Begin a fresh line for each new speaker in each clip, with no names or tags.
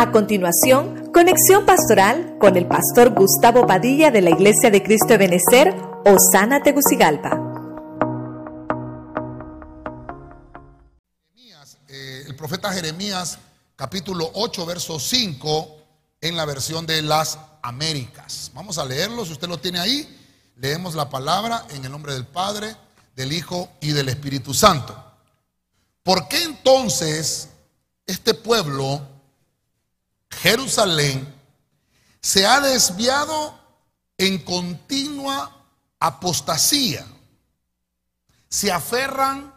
A continuación, conexión pastoral con el pastor Gustavo Padilla de la Iglesia de Cristo de Benecer, Osana Tegucigalpa.
Eh, el profeta Jeremías, capítulo 8, verso 5, en la versión de las Américas. Vamos a leerlo, si usted lo tiene ahí. Leemos la palabra en el nombre del Padre, del Hijo y del Espíritu Santo. ¿Por qué entonces este pueblo Jerusalén se ha desviado en continua apostasía. Se aferran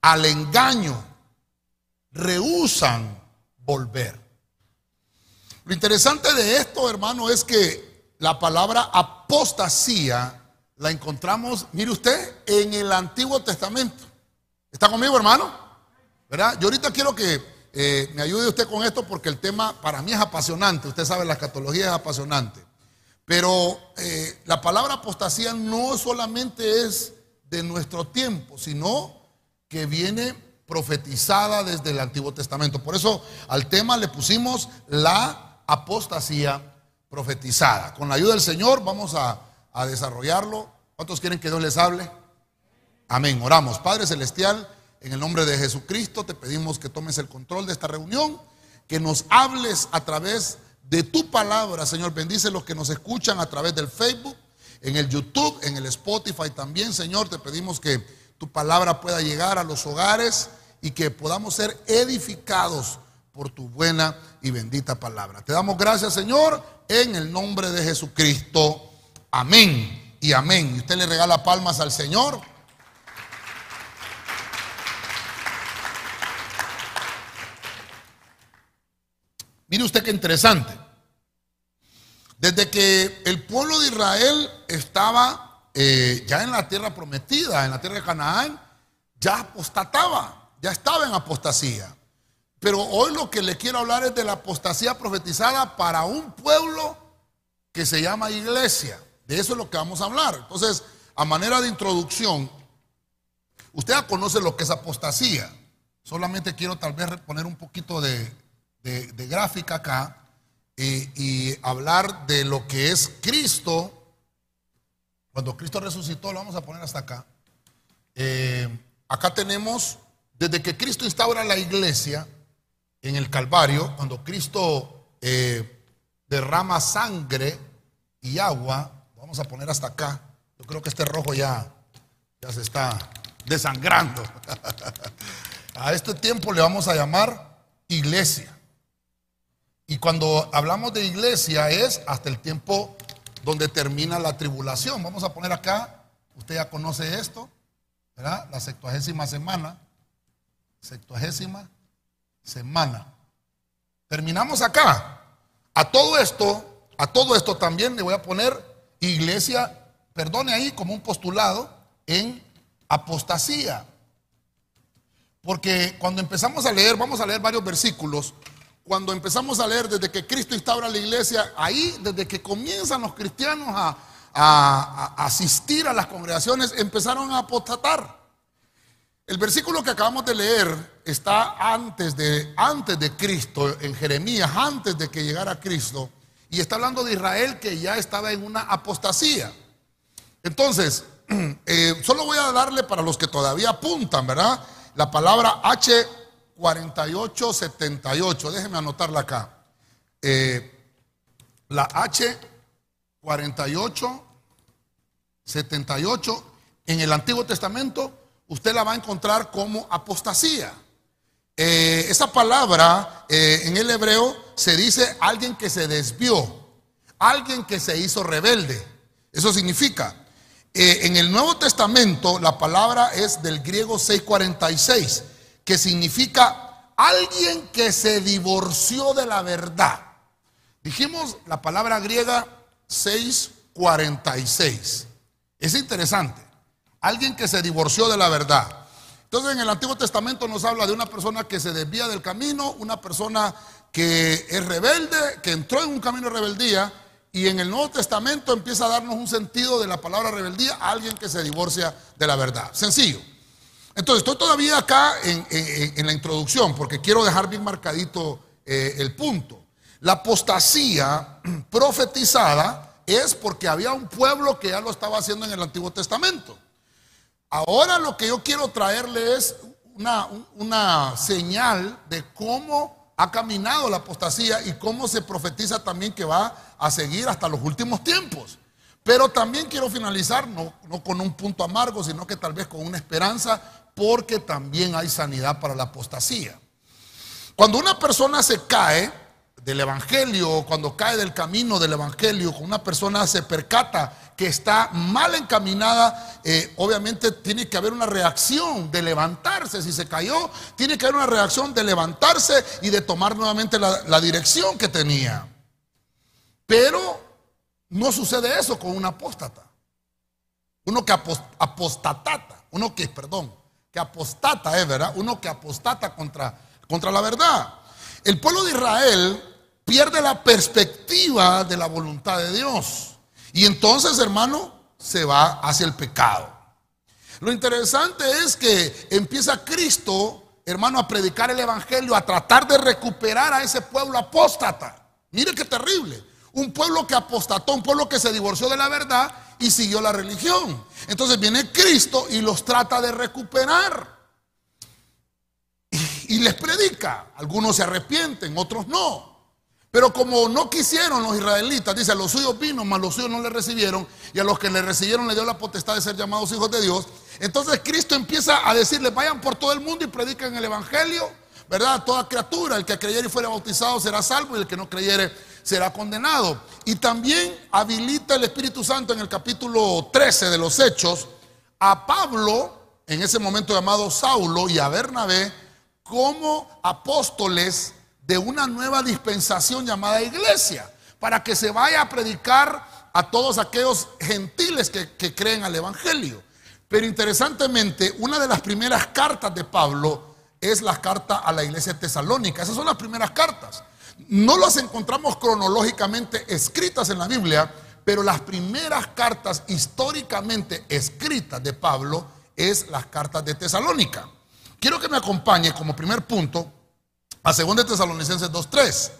al engaño, rehusan volver. Lo interesante de esto, hermano, es que la palabra apostasía la encontramos, mire usted, en el Antiguo Testamento. ¿Está conmigo, hermano? ¿Verdad? Yo ahorita quiero que eh, me ayude usted con esto porque el tema para mí es apasionante. Usted sabe, la escatología es apasionante. Pero eh, la palabra apostasía no solamente es de nuestro tiempo, sino que viene profetizada desde el Antiguo Testamento. Por eso al tema le pusimos la apostasía profetizada. Con la ayuda del Señor vamos a, a desarrollarlo. ¿Cuántos quieren que Dios les hable? Amén. Oramos. Padre Celestial. En el nombre de Jesucristo te pedimos que tomes el control de esta reunión, que nos hables a través de tu palabra, Señor. Bendice los que nos escuchan a través del Facebook, en el YouTube, en el Spotify también, Señor. Te pedimos que tu palabra pueda llegar a los hogares y que podamos ser edificados por tu buena y bendita palabra. Te damos gracias, Señor, en el nombre de Jesucristo. Amén y amén. Y usted le regala palmas al Señor. Mire usted qué interesante. Desde que el pueblo de Israel estaba eh, ya en la tierra prometida, en la tierra de Canaán, ya apostataba, ya estaba en apostasía. Pero hoy lo que le quiero hablar es de la apostasía profetizada para un pueblo que se llama iglesia. De eso es lo que vamos a hablar. Entonces, a manera de introducción, usted ya conoce lo que es apostasía. Solamente quiero tal vez poner un poquito de, de, gráfica acá y, hablar de lo que es Cristo. Cuando Cristo resucitó, lo vamos a poner hasta acá. Eh, acá tenemos, desde que Cristo instaura la iglesia en el Calvario, cuando Cristo eh, derrama sangre y agua, vamos a poner hasta acá. Yo creo que este rojo ya, ya se está desangrando. a este tiempo le vamos a llamar iglesia. Y cuando hablamos de iglesia es hasta el tiempo donde termina la tribulación. Vamos a poner acá, usted ya conoce esto, ¿verdad? La sextuagésima semana. Sextuagésima semana. Terminamos acá. A todo esto, a todo esto también le voy a poner iglesia, perdone ahí como un postulado en apostasía. Porque cuando empezamos a leer, vamos a leer varios versículos cuando empezamos a leer desde que Cristo instaura la iglesia, ahí desde que comienzan los cristianos a, asistir a las congregaciones, empezaron a apostatar. El versículo que acabamos de leer está antes de, antes de Cristo, en Jeremías, antes de que llegara Cristo, y está hablando de Israel que ya estaba en una apostasía. Entonces, eh, solo voy a darle para los que todavía apuntan, ¿verdad? La palabra H 4878. Déjeme anotarla acá. Eh, la H 4878 en el Antiguo Testamento usted la va a encontrar como apostasía. Eh, esa palabra eh, en el hebreo se dice alguien que se desvió, alguien que se hizo rebelde. Eso significa, en el Nuevo Testamento la palabra es del griego 646 que significa alguien que se divorció de la verdad. Dijimos la palabra griega 646. Es interesante. Alguien que se divorció de la verdad. Entonces en el Antiguo Testamento nos habla de una persona que se desvía del camino, una persona que es rebelde, que entró en un camino de rebeldía, y en el Nuevo Testamento empieza a darnos un sentido de la palabra rebeldía, alguien que se divorcia de la verdad. Sencillo. Entonces, estoy todavía acá en, la introducción porque quiero dejar bien marcadito eh, el punto. La apostasía profetizada es porque había un pueblo que ya lo estaba haciendo en el Antiguo Testamento. Ahora lo que yo quiero traerle es una, señal de cómo ha caminado la apostasía y cómo se profetiza también que va a seguir hasta los últimos tiempos. Pero también quiero finalizar, no con un punto amargo, sino que tal vez con una esperanza, porque también hay sanidad para la apostasía. Cuando una persona se cae del Evangelio, cuando cae del camino del Evangelio, cuando una persona se percata que está mal encaminada, eh, obviamente tiene que haber una reacción de levantarse. Si se cayó, tiene que haber una reacción de levantarse y de tomar nuevamente la, la dirección que tenía. Pero no sucede eso con un apóstata. Uno que apostatata, uno que, perdón, que apostata es, ¿verdad? Uno que apostata contra, contra la verdad. El pueblo de Israel pierde la perspectiva de la voluntad de Dios. Y entonces, hermano, se va hacia el pecado. Lo interesante es que empieza Cristo, hermano, a predicar el Evangelio, a tratar de recuperar a ese pueblo apóstata. Mire qué terrible. Un pueblo que apostató, un pueblo que se divorció de la verdad y siguió la religión. Entonces viene Cristo y los trata de recuperar. Y, les predica. Algunos se arrepienten, otros no. Pero como no quisieron los israelitas, dice, a los suyos vino, mas los suyos no le recibieron, y a los que le recibieron le dio la potestad de ser llamados hijos de Dios. Entonces Cristo empieza a decirles, vayan por todo el mundo y prediquen el Evangelio, ¿verdad? Toda criatura, el que creyere y fuera bautizado será salvo, y el que no creyere será condenado. Y también habilita el Espíritu Santo en el capítulo 13 de los Hechos a Pablo, en ese momento llamado Saulo, y a Bernabé como apóstoles de una nueva dispensación llamada iglesia, para que se vaya a predicar a todos aquellos gentiles que, que creen al Evangelio. Pero interesantemente, una de las primeras cartas de Pablo es la carta a la iglesia tesalónica. Esas son las primeras cartas. No las encontramos cronológicamente escritas en la Biblia, pero las primeras cartas históricamente escritas de Pablo es las cartas de Tesalónica. Quiero que me acompañe como primer punto a 2 Tesalonicenses 2.3.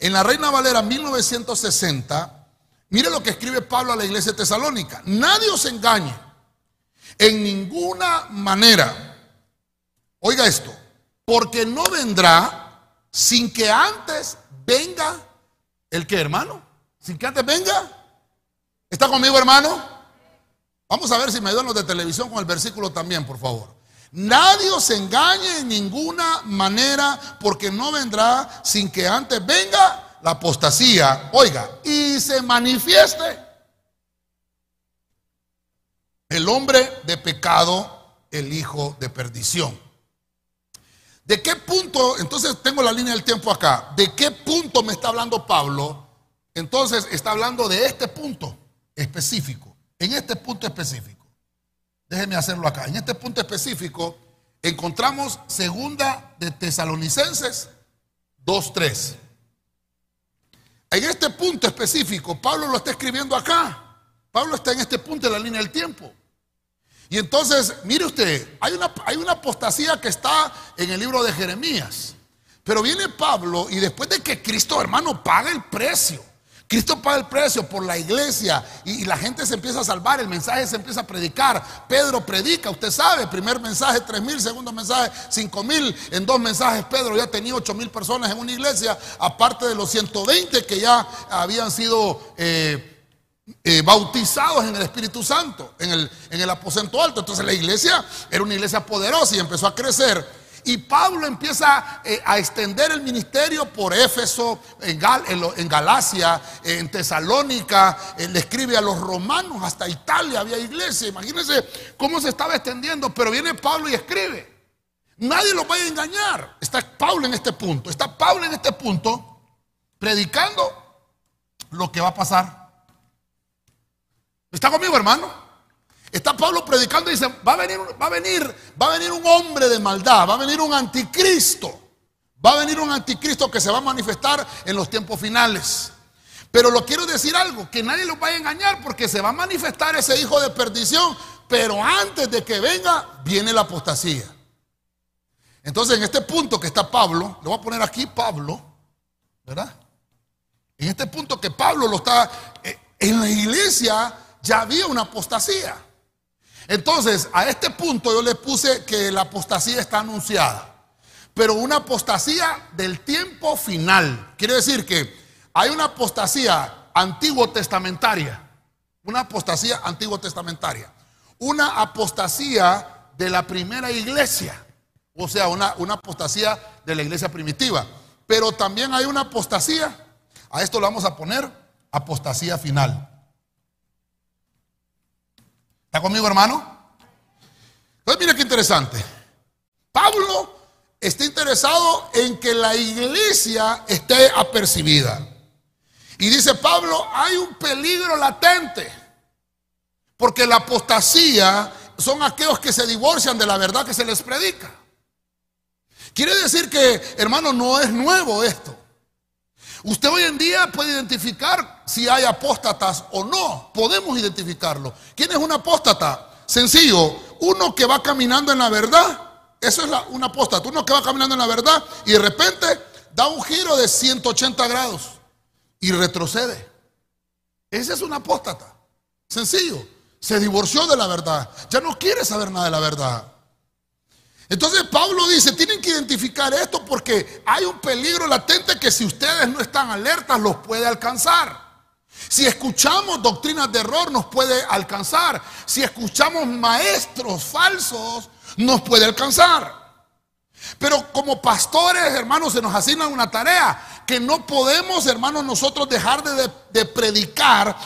En la Reina Valera 1960, mire lo que escribe Pablo a la iglesia tesalónica. Nadie os engañe en ninguna manera. Oiga esto, porque no vendrá sin que antes venga el que, hermano, sin que antes venga. ¿Está conmigo, hermano? Vamos a ver si me ayudan los de televisión con el versículo también, por favor. Nadie os engañe en ninguna manera, porque no vendrá sin que antes venga la apostasía, oiga, y se manifieste el hombre de pecado, el hijo de perdición. ¿De qué punto, entonces tengo la línea del tiempo acá, de qué punto me está hablando Pablo? Entonces está hablando de este punto específico, en este punto específico. Déjeme hacerlo acá. En este punto específico encontramos segunda de Tesalonicenses 2.3. En este punto específico, Pablo lo está escribiendo acá. Pablo está en este punto de la línea del tiempo. Y entonces, mire usted, hay una, hay una apostasía que está en el libro de Jeremías. Pero viene Pablo y después de que Cristo, hermano, paga el precio. Cristo paga el precio por la iglesia y, la gente se empieza a salvar, el mensaje se empieza a predicar. Pedro predica, usted sabe, primer mensaje 3 mil, segundo mensaje 5 mil, en dos mensajes Pedro ya tenía 8 mil personas en una iglesia, aparte de los 120 que ya habían sido... Eh, eh, bautizados en el Espíritu Santo, en el, en el aposento alto. Entonces la iglesia era una iglesia poderosa y empezó a crecer. Y Pablo empieza eh, a extender el ministerio por Éfeso, en, en, Galacia, en Tesalónica, le escribe a los romanos, hasta Italia había iglesia. Imagínense cómo se estaba extendiendo, pero viene Pablo y escribe. Nadie lo vaya a engañar. Está Pablo en este punto, está Pablo en este punto predicando lo que va a pasar ¿Está conmigo, hermano? Está Pablo predicando y dice, va a venir, va a venir, va a venir un hombre de maldad, va a venir un anticristo. Va a venir un anticristo que se va a manifestar en los tiempos finales. Pero lo quiero decir algo, que nadie lo vaya a engañar porque se va a manifestar ese hijo de perdición, pero antes de que venga viene la apostasía. Entonces en este punto que está Pablo, le voy a poner aquí Pablo, ¿verdad? En este punto que Pablo lo está, eh, en la iglesia ya había una apostasía. Entonces, a este punto yo le puse que la apostasía está anunciada, pero una apostasía del tiempo final. Quiere decir que hay una apostasía antiguo testamentaria, una apostasía antiguo testamentaria, una apostasía de la primera iglesia, o sea, una, una apostasía de la iglesia primitiva, pero también hay una apostasía, a esto lo vamos a poner apostasía final. ¿Está conmigo, hermano? Entonces, mire qué interesante. Pablo está interesado en que la iglesia esté apercibida. Y dice Pablo, hay un peligro latente. Porque la apostasía son aquellos que se divorcian de la verdad que se les predica. Quiere decir que, hermano, no es nuevo esto. Usted hoy en día puede identificar si hay apóstatas o no. Podemos identificarlo. ¿Quién es un apóstata? Sencillo, uno que va caminando en la verdad. Eso es un apóstata. Uno que va caminando en la verdad y de repente da un giro de 180 grados y retrocede. Ese es un apóstata. Sencillo. Se divorció de la verdad. Ya no quiere saber nada de la verdad. Entonces Pablo dice, tienen que identificar esto porque hay un peligro latente que si ustedes no están alertas los puede alcanzar. Si escuchamos doctrinas de error nos puede alcanzar. Si escuchamos maestros falsos nos puede alcanzar. Pero como pastores, hermanos, se nos asigna una tarea que no podemos, hermanos, nosotros dejar de, de predicar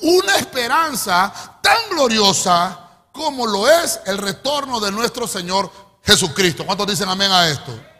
una esperanza tan gloriosa como lo es el retorno de nuestro Señor Jesucristo. ¿Cuántos dicen amén a esto?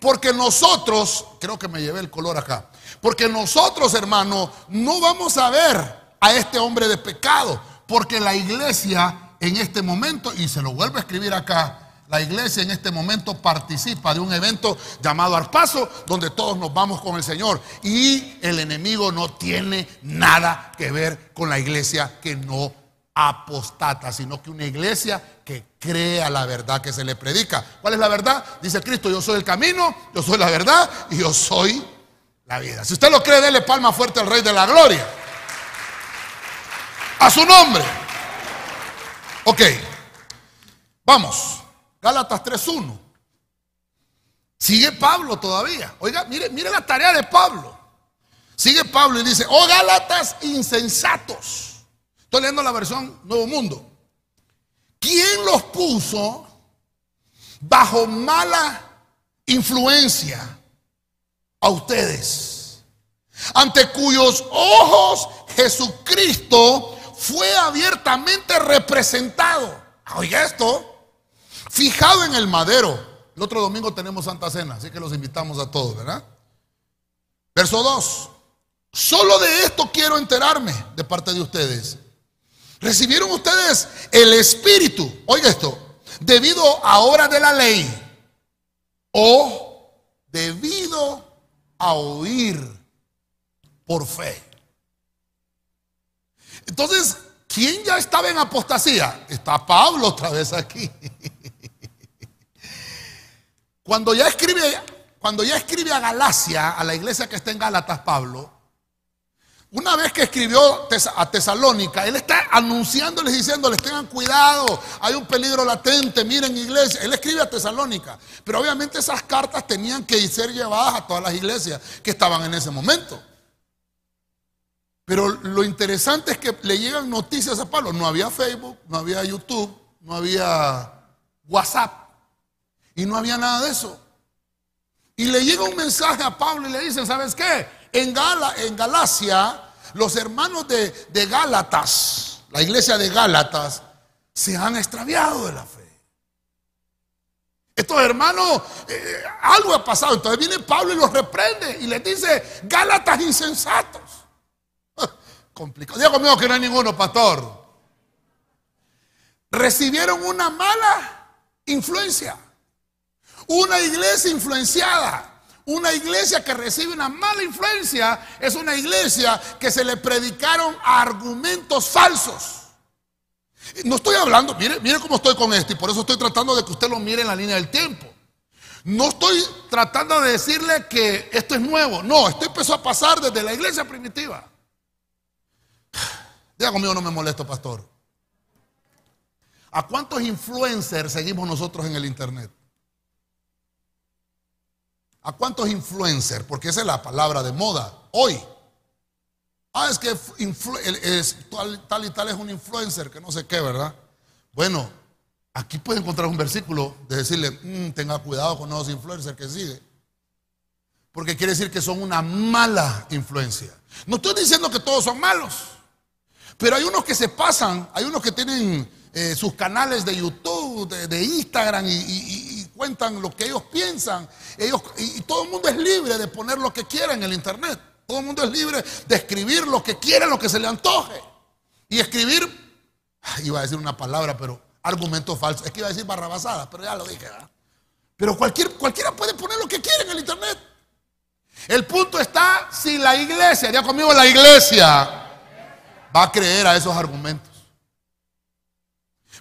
Porque nosotros, creo que me llevé el color acá, porque nosotros, hermanos, no vamos a ver a este hombre de pecado, porque la iglesia en este momento, y se lo vuelvo a escribir acá, la iglesia en este momento participa de un evento llamado Arpaso, donde todos nos vamos con el Señor. Y el enemigo no tiene nada que ver con la iglesia que no apostata, sino que una iglesia que crea la verdad que se le predica. ¿Cuál es la verdad? Dice Cristo, yo soy el camino, yo soy la verdad y yo soy la vida. Si usted lo cree, déle palma fuerte al Rey de la Gloria. A su nombre. Ok, vamos. Gálatas 3.1. Sigue Pablo todavía. Oiga, mire, mire la tarea de Pablo. Sigue Pablo y dice, oh Gálatas insensatos Estoy leyendo la versión Nuevo Mundo. ¿Quién los puso bajo mala influencia a ustedes? Ante cuyos ojos Jesucristo fue abiertamente representado. Oiga esto, fijado en el madero. El otro domingo tenemos Santa Cena, así que los invitamos a todos, ¿verdad? Verso 2. Solo de esto quiero enterarme de parte de ustedes. Recibieron ustedes el Espíritu, oiga esto, debido a obra de la ley o debido a oír por fe. Entonces, ¿quién ya estaba en apostasía? Está Pablo otra vez aquí. Cuando ya escribe, cuando ya escribe a Galacia, a la iglesia que está en Gálatas, Pablo, una vez que escribió a Tesalónica, él está anunciándoles, diciéndoles, tengan cuidado, hay un peligro latente, miren iglesia. Él escribe a Tesalónica, pero obviamente esas cartas tenían que ser llevadas a todas las iglesias que estaban en ese momento. Pero lo interesante es que le llegan noticias a Pablo. No había Facebook, no había YouTube, no había WhatsApp y no había nada de eso. Y le llega un mensaje a Pablo y le dicen, ¿sabes qué? En, Gala, Galacia, los hermanos de, de Gálatas, la iglesia de Gálatas, se han extraviado de la fe. Estos hermanos, eh, algo ha pasado. Entonces viene Pablo y los reprende y les dice, Gálatas insensatos. Complicado. Diga conmigo que no hay ninguno, pastor. Recibieron una mala influencia. Una iglesia influenciada. Una iglesia que recibe una mala influencia es una iglesia que se le predicaron argumentos falsos. No estoy hablando, mire, mire cómo estoy con esto y por eso estoy tratando de que usted lo mire en la línea del tiempo. No estoy tratando de decirle que esto es nuevo. No, esto empezó a pasar desde la iglesia primitiva. Diga conmigo, no me molesto, pastor. ¿A cuántos influencers seguimos nosotros en el internet? ¿A cuántos influencers? Porque esa es la palabra de moda hoy. Ah, es que tal, y tal es un influencer, que no sé qué, ¿verdad? Bueno, aquí puede encontrar un versículo de decirle, mm, tenga cuidado con los influencers que sigue. Porque quiere decir que son una mala influencia. No estoy diciendo que todos son malos, pero hay unos que se pasan, hay unos que tienen eh, sus canales de YouTube, de, Instagram y, cuentan lo que ellos piensan. Ellos, y todo el mundo es libre de poner lo que quiera en el Internet. Todo el mundo es libre de escribir lo que quiera, lo que se le antoje. Y escribir, iba a decir una palabra, pero argumentos falsos. Es que iba a decir barrabasada, pero ya lo dije. Pero cualquier, cualquiera puede poner lo que quiera en el Internet. El punto está si la iglesia, ya conmigo la iglesia, va a creer a esos argumentos.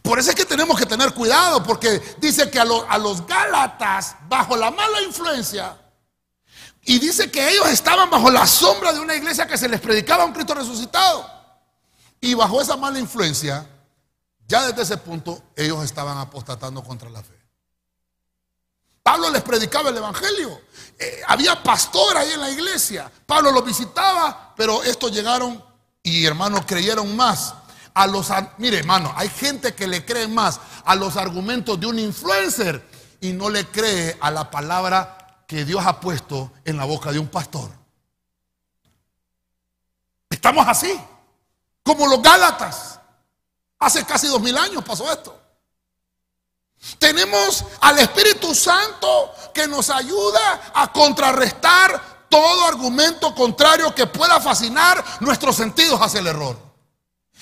Por eso es que tenemos que tener cuidado, porque dice que a, a los Gálatas, bajo la mala influencia, y dice que ellos estaban bajo la sombra de una iglesia que se les predicaba un Cristo resucitado. Y bajo esa mala influencia, ya desde ese punto, ellos estaban apostatando contra la fe. Pablo les predicaba el Evangelio. Eh, había pastor ahí en la iglesia. Pablo los visitaba, pero estos llegaron y hermanos creyeron más. Mire hermano, hay gente que le cree más a los argumentos de un influencer y no le cree a la palabra que Dios ha puesto en la boca de un pastor. Estamos así, como los Gálatas. Hace casi dos mil años pasó esto. Tenemos al Espíritu Santo que nos ayuda a contrarrestar todo argumento contrario que pueda fascinar nuestros sentidos hacia el error.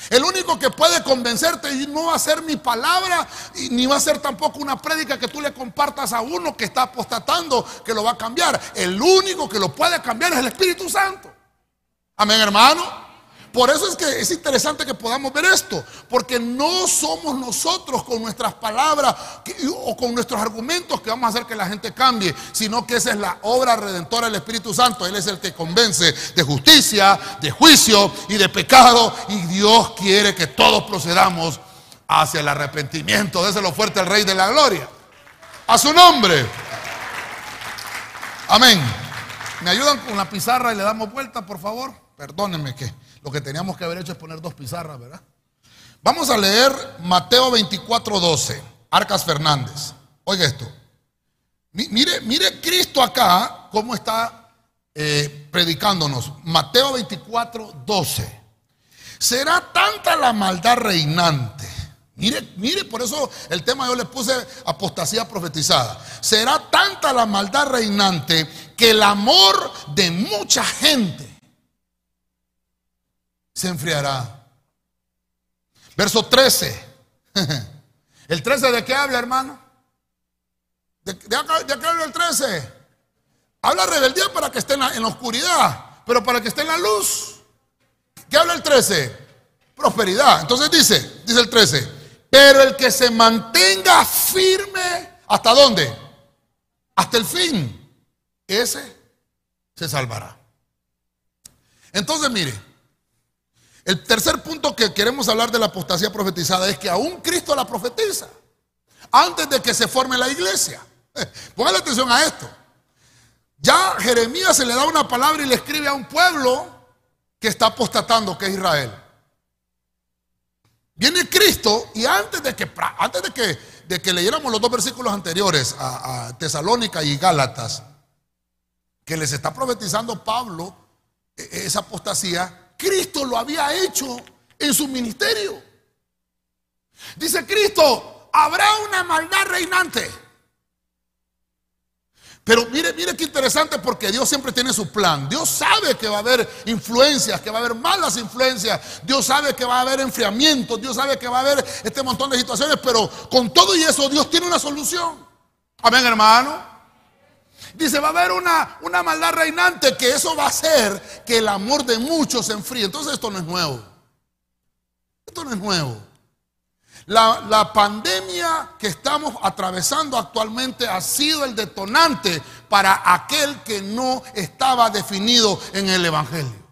El único que puede convencerte y no va a ser mi palabra, ni va a ser tampoco una prédica que tú le compartas a uno que está apostatando que lo va a cambiar. El único que lo puede cambiar es el Espíritu Santo. Amén, hermano. Por eso es que es interesante que podamos ver esto, porque no somos nosotros con nuestras palabras o con nuestros argumentos que vamos a hacer que la gente cambie, sino que esa es la obra redentora del Espíritu Santo. Él es el que convence de justicia, de juicio y de pecado, y Dios quiere que todos procedamos hacia el arrepentimiento. Déselo fuerte al Rey de la Gloria. A su nombre. Amén. ¿Me ayudan con la pizarra y le damos vuelta, por favor? Perdónenme que lo que teníamos que haber hecho es poner dos pizarras, ¿verdad? Vamos a leer Mateo 24, 12. Arcas Fernández. Oiga esto. Mire, mire Cristo acá, cómo está eh, predicándonos. Mateo 24, 12. Será tanta la maldad reinante. Mire, mire, por eso el tema yo le puse apostasía profetizada. Será tanta la maldad reinante que el amor de mucha gente se enfriará. Verso 13. ¿El 13 de qué habla, hermano? ¿De, qué habla el 13? Habla rebeldía para que esté en la, en la oscuridad, pero para que esté en la luz. ¿Qué habla el 13? Prosperidad. Entonces dice, dice el 13, pero el que se mantenga firme, ¿hasta dónde? Hasta el fin. Ese se salvará. Entonces, mire, el tercer punto que queremos hablar de la apostasía profetizada es que aún Cristo la profetiza antes de que se forme la iglesia. Póngale atención a esto. Ya Jeremías se le da una palabra y le escribe a un pueblo que está apostatando, que es Israel. Viene Cristo y antes de que, antes de que, leyéramos los dos versículos anteriores a, a Tesalónica y Gálatas, que les está profetizando Pablo e, e, esa apostasía, Cristo lo había hecho en su ministerio. Dice Cristo, habrá una maldad reinante. Pero mire, mire qué interesante porque Dios siempre tiene su plan. Dios sabe que va a haber influencias, que va a haber malas influencias. Dios sabe que va a haber enfriamiento. Dios sabe que va a haber este montón de situaciones. Pero con todo y eso Dios tiene una solución. Amén, hermano. Dice, va a haber una, una maldad reinante que eso va a hacer que el amor de muchos se enfríe. Entonces esto no es nuevo. Esto no es nuevo. La, la, pandemia que estamos atravesando actualmente ha sido el detonante para aquel que no estaba definido en el Evangelio.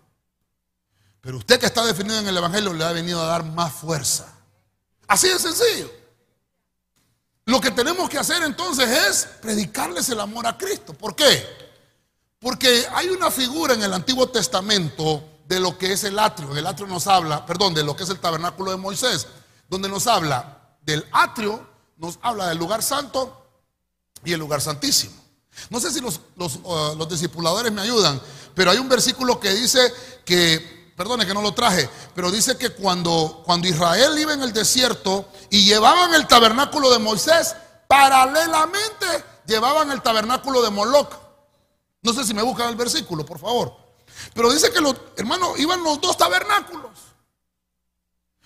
Pero usted que está definido en el Evangelio le ha venido a dar más fuerza. Así de sencillo. Lo que tenemos que hacer entonces es predicarles el amor a Cristo. ¿Por qué? Porque hay una figura en el Antiguo Testamento de lo que es el atrio. El atrio nos habla, perdón, de lo que es el tabernáculo de Moisés, donde nos habla del atrio, nos habla del lugar santo y el lugar santísimo. No sé si los, los, uh, los discipuladores me ayudan, pero hay un versículo que dice que, perdone que no lo traje, pero dice que cuando, cuando Israel iba en el desierto y llevaban el tabernáculo de Moisés, paralelamente llevaban el tabernáculo de Moloch. No sé si me buscan el versículo, por favor. Pero dice que los hermanos iban los dos tabernáculos.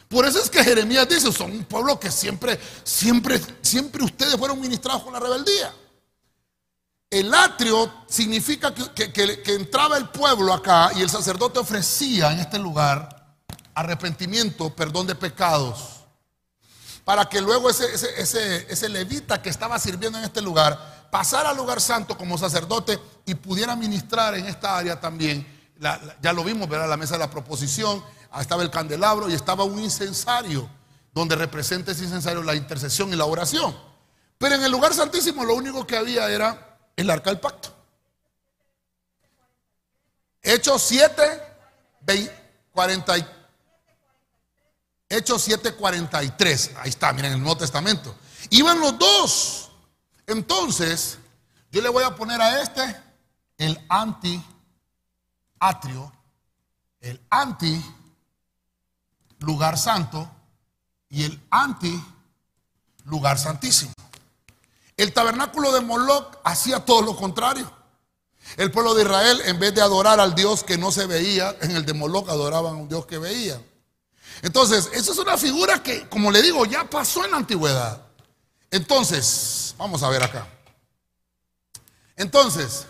Por eso es que Jeremías dice, son un pueblo que siempre, siempre, siempre ustedes fueron ministrados con la rebeldía. El atrio significa que, entraba el pueblo acá y el sacerdote ofrecía en este lugar arrepentimiento, perdón de pecados, para que luego ese, levita que estaba sirviendo en este lugar pasara al lugar santo como sacerdote y pudiera ministrar en esta área también ya lo vimos, ¿verdad? La mesa de la proposición, estaba el candelabro y estaba un incensario, donde representa ese incensario la intercesión y la oración. Pero en el lugar santísimo lo único que había era el arca del pacto. Hechos 7, 40, Hechos 7, 43. Ahí está, miren el Nuevo Testamento. Iban los dos. Entonces, yo le voy a poner a este el anti atrio, el anti lugar santo y el anti lugar santísimo. El tabernáculo de Moloch hacía todo lo contrario. El pueblo de Israel, en vez de adorar al Dios que no se veía, en el de Moloch adoraban a un Dios que veía. Entonces, esa es una figura que, como le digo, ya pasó en la antigüedad. Entonces, vamos a ver acá. Entonces,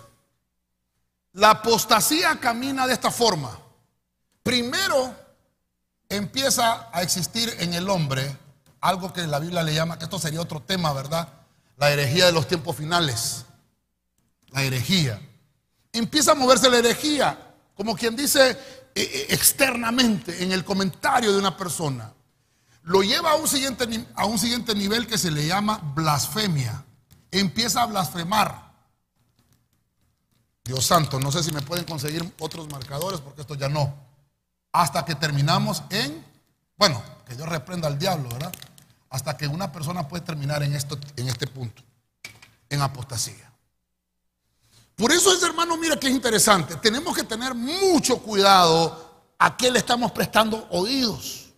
la apostasía camina de esta forma. Primero empieza a existir en el hombre algo que la Biblia le llama, que esto sería otro tema, ¿verdad? La herejía de los tiempos finales. La herejía. Empieza a moverse la herejía, como quien dice eh, eh, externamente en el comentario de una persona. Lo lleva a un siguiente, a un siguiente nivel que se le llama blasfemia. Empieza a blasfemar. Dios santo, no sé si me pueden conseguir otros marcadores porque esto ya no. Hasta que terminamos en, bueno, que Dios reprenda al diablo, ¿verdad? Hasta que una persona puede terminar en, esto, en este punto, en apostasía. Por eso es, hermano, mira que es interesante. Tenemos que tener mucho cuidado a qué le estamos prestando oídos.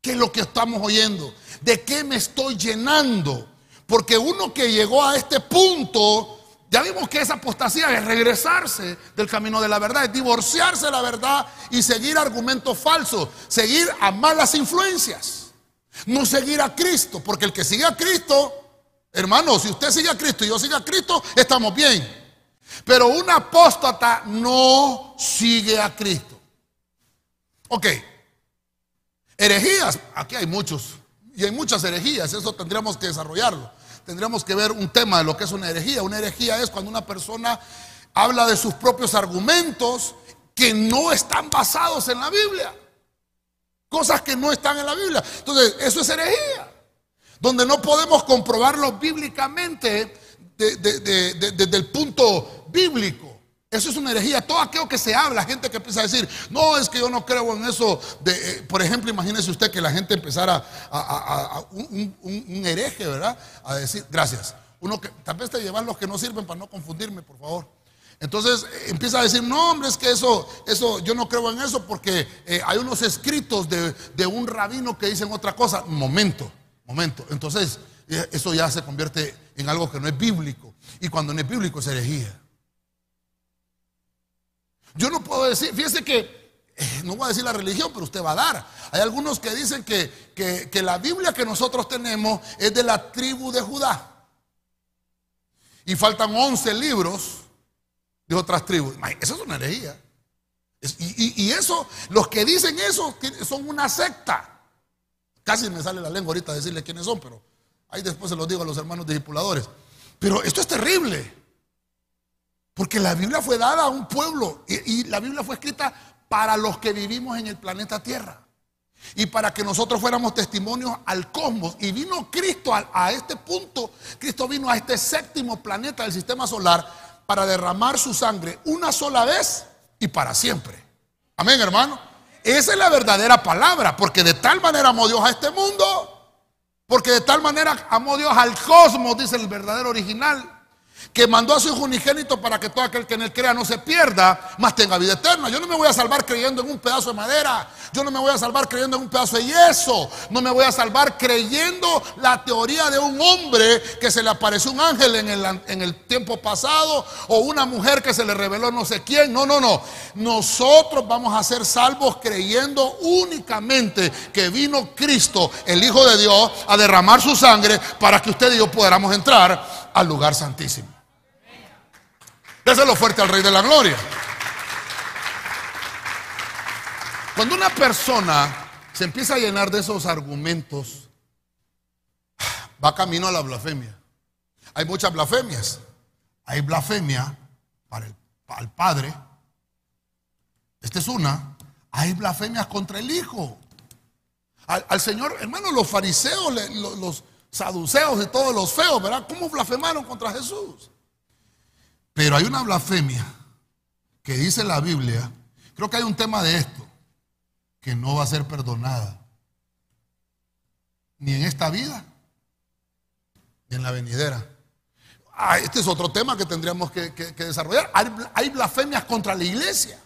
¿Qué es lo que estamos oyendo? ¿De qué me estoy llenando? Porque uno que llegó a este punto ya vimos que esa apostasía es regresarse del camino de la verdad, es divorciarse de la verdad y seguir argumentos falsos, seguir a malas influencias, no seguir a Cristo, porque el que sigue a Cristo, hermano, si usted sigue a Cristo y yo sigo a Cristo, estamos bien. Pero un apóstata no sigue a Cristo. Ok, herejías, aquí hay muchos, y hay muchas herejías, eso tendríamos que desarrollarlo tendríamos que ver un tema de lo que es una herejía. Una herejía es cuando una persona habla de sus propios argumentos que no están basados en la Biblia. Cosas que no están en la Biblia. Entonces, eso es herejía. Donde no podemos comprobarlo bíblicamente desde el punto bíblico. Eso es una herejía. Todo aquello que se habla, gente que empieza a decir, no, es que yo no creo en eso. De, eh, por ejemplo, imagínese usted que la gente empezara a, un, hereje, ¿verdad? A decir, gracias. Uno que tal vez te llevan los que no sirven para no confundirme, por favor. Entonces eh, empieza a decir, no, hombre, es que eso, eso, yo no creo en eso porque eh, hay unos escritos de, de un rabino que dicen otra cosa. Momento, momento. Entonces, eso ya se convierte en algo que no es bíblico. Y cuando no es bíblico es herejía. Yo no puedo decir, fíjese que, eh, no voy a decir la religión, pero usted va a dar. Hay algunos que dicen que, que, la Biblia que nosotros tenemos es de la tribu de Judá. Y faltan 11 libros de otras tribus. Eso es una herejía. Y, y, eso, los que dicen eso son una secta. casi me sale la lengua ahorita decirle quiénes son, pero ahí después se los digo a los hermanos discipuladores. Pero esto es terrible. Porque la Biblia fue dada a un pueblo y, y la Biblia fue escrita para los que vivimos en el planeta Tierra. Y para que nosotros fuéramos testimonios al cosmos. Y vino Cristo a, este punto, Cristo vino a este séptimo planeta del sistema solar para derramar su sangre una sola vez y para siempre. Amén, hermano. Esa es la verdadera palabra, porque de tal manera amó Dios a este mundo, porque de tal manera amó Dios al cosmos, dice el verdadero original, que mandó a su hijo unigénito para que todo aquel que en él crea no se pierda, más tenga vida eterna. Yo no me voy a salvar creyendo en un pedazo de madera, yo no me voy a salvar creyendo en un pedazo de yeso, no me voy a salvar creyendo la teoría de un hombre que se le apareció un ángel en el, en el tiempo pasado o una mujer que se le reveló no sé quién. No, no, no. Nosotros vamos a ser salvos creyendo únicamente que vino Cristo, el Hijo de Dios, a derramar su sangre para que usted y yo podamos entrar al lugar santísimo. Déselo fuerte al Rey de la Gloria. Cuando una persona se empieza a llenar de esos argumentos, va camino a la blasfemia. Hay muchas blasfemias. Hay blasfemia para el, Padre. Esta es una. Hay blasfemias contra el Hijo. Al, Señor, hermano, los fariseos, los, los saduceos y todos los feos, ¿verdad? ¿Cómo blasfemaron contra Jesús? Pero hay una blasfemia que dice la Biblia, creo que hay un tema de esto, que no va a ser perdonada. Ni en esta vida, ni en la venidera. Ah, este es otro tema que tendríamos que, desarrollar. Hay, blasfemias contra la iglesia.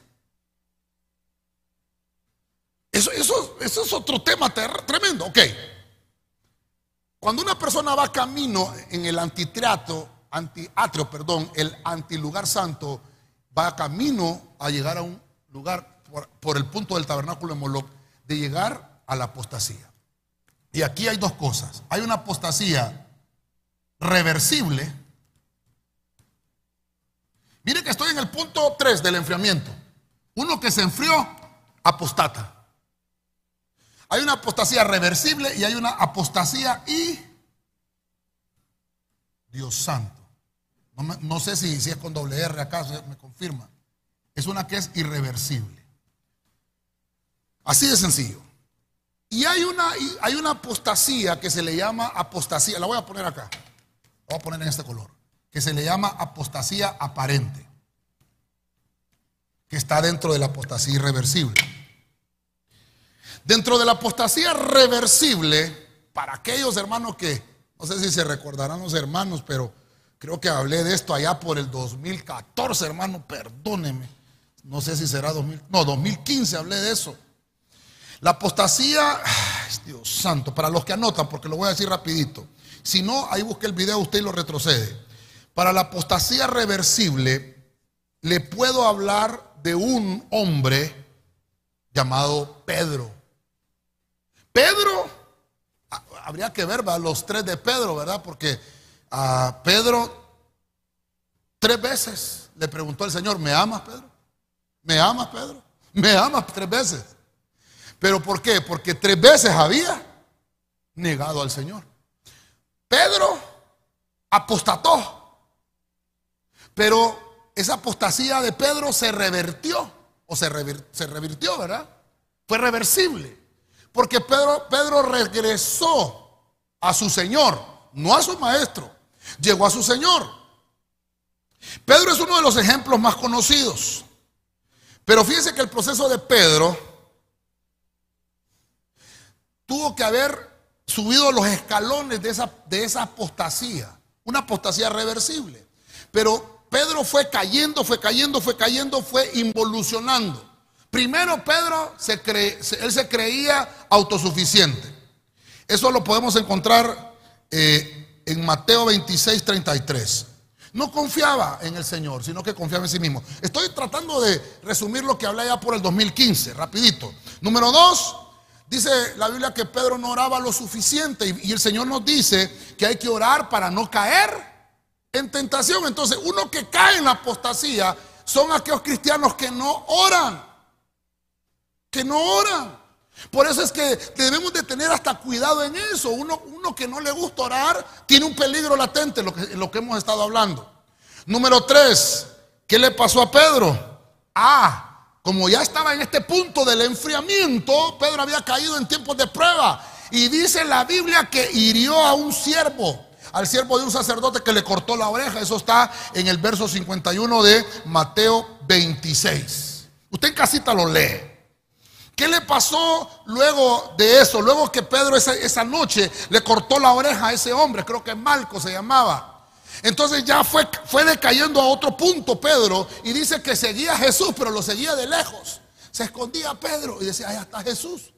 Eso, eso, eso es otro tema tremendo. Ok. Cuando una persona va camino en el antitrato antiatrio, perdón, el antilugar santo, va camino a llegar a un lugar por, el punto del tabernáculo de Moloch, de llegar a la apostasía. Y aquí hay dos cosas. Hay una apostasía reversible. Mire que estoy en el punto 3 del enfriamiento. Uno que se enfrió, apostata. Hay una apostasía reversible y hay una apostasía y Dios santo. No, sé si, es con doble R acá, me confirma. Es una que es irreversible. Así de sencillo. Y hay una, hay una apostasía que se le llama apostasía, la voy a poner acá, la voy a poner en este color, que se le llama apostasía aparente, que está dentro de la apostasía irreversible. Dentro de la apostasía reversible, para aquellos hermanos que, no sé si se recordarán los hermanos, pero Creo que hablé de esto allá por el 2014, hermano, perdóneme. No sé si será 2000, no, 2015 hablé de eso. La apostasía, Dios santo, para los que anotan, porque lo voy a decir rapidito. Si no, ahí busque el video usted y lo retrocede. Para la apostasía reversible, le puedo hablar de un hombre llamado Pedro. Pedro, habría que ver los tres de Pedro, ¿verdad? Porque a Pedro tres veces le preguntó el Señor, ¿me amas, Pedro? ¿Me amas, Pedro? ¿Me amas tres veces? ¿Pero por qué? Porque tres veces había negado al Señor. Pedro apostató. Pero esa apostasía de Pedro se revertió. O se, se revirtió, ¿verdad? Fue reversible. Porque Pedro, Pedro regresó a su Señor, no a su maestro llegó a su Señor. Pedro es uno de los ejemplos más conocidos. Pero fíjense que el proceso de Pedro tuvo que haber subido los escalones de esa, de esa apostasía, una apostasía reversible. Pero Pedro fue cayendo, fue cayendo, fue cayendo, fue involucionando. Primero Pedro, se él se creía autosuficiente. Eso lo podemos encontrar eh, en Mateo 26, 33. No confiaba en el Señor, sino que confiaba en sí mismo. Estoy tratando de resumir lo que hablé ya por el 2015, rapidito. Número dos, dice la Biblia que Pedro no oraba lo suficiente y, y el Señor nos dice que hay que orar para no caer en tentación. Entonces, uno que cae en la apostasía son aquellos cristianos que no oran, que no oran. Por eso es que debemos de tener hasta cuidado en eso. Uno, uno que no le gusta orar tiene un peligro latente, lo que, lo que hemos estado hablando. Número tres, ¿qué le pasó a Pedro? Ah, como ya estaba en este punto del enfriamiento, Pedro había caído en tiempos de prueba. Y dice la Biblia que hirió a un siervo, al siervo de un sacerdote que le cortó la oreja. Eso está en el verso 51 de Mateo 26. Usted en casita lo lee. ¿Qué le pasó luego de eso? Luego que Pedro esa, noche le cortó la oreja a ese hombre, creo que Malco se llamaba. Entonces ya fue, fue decayendo a otro punto Pedro y dice que seguía a Jesús, pero lo seguía de lejos. Se escondía Pedro y decía, allá está Jesús.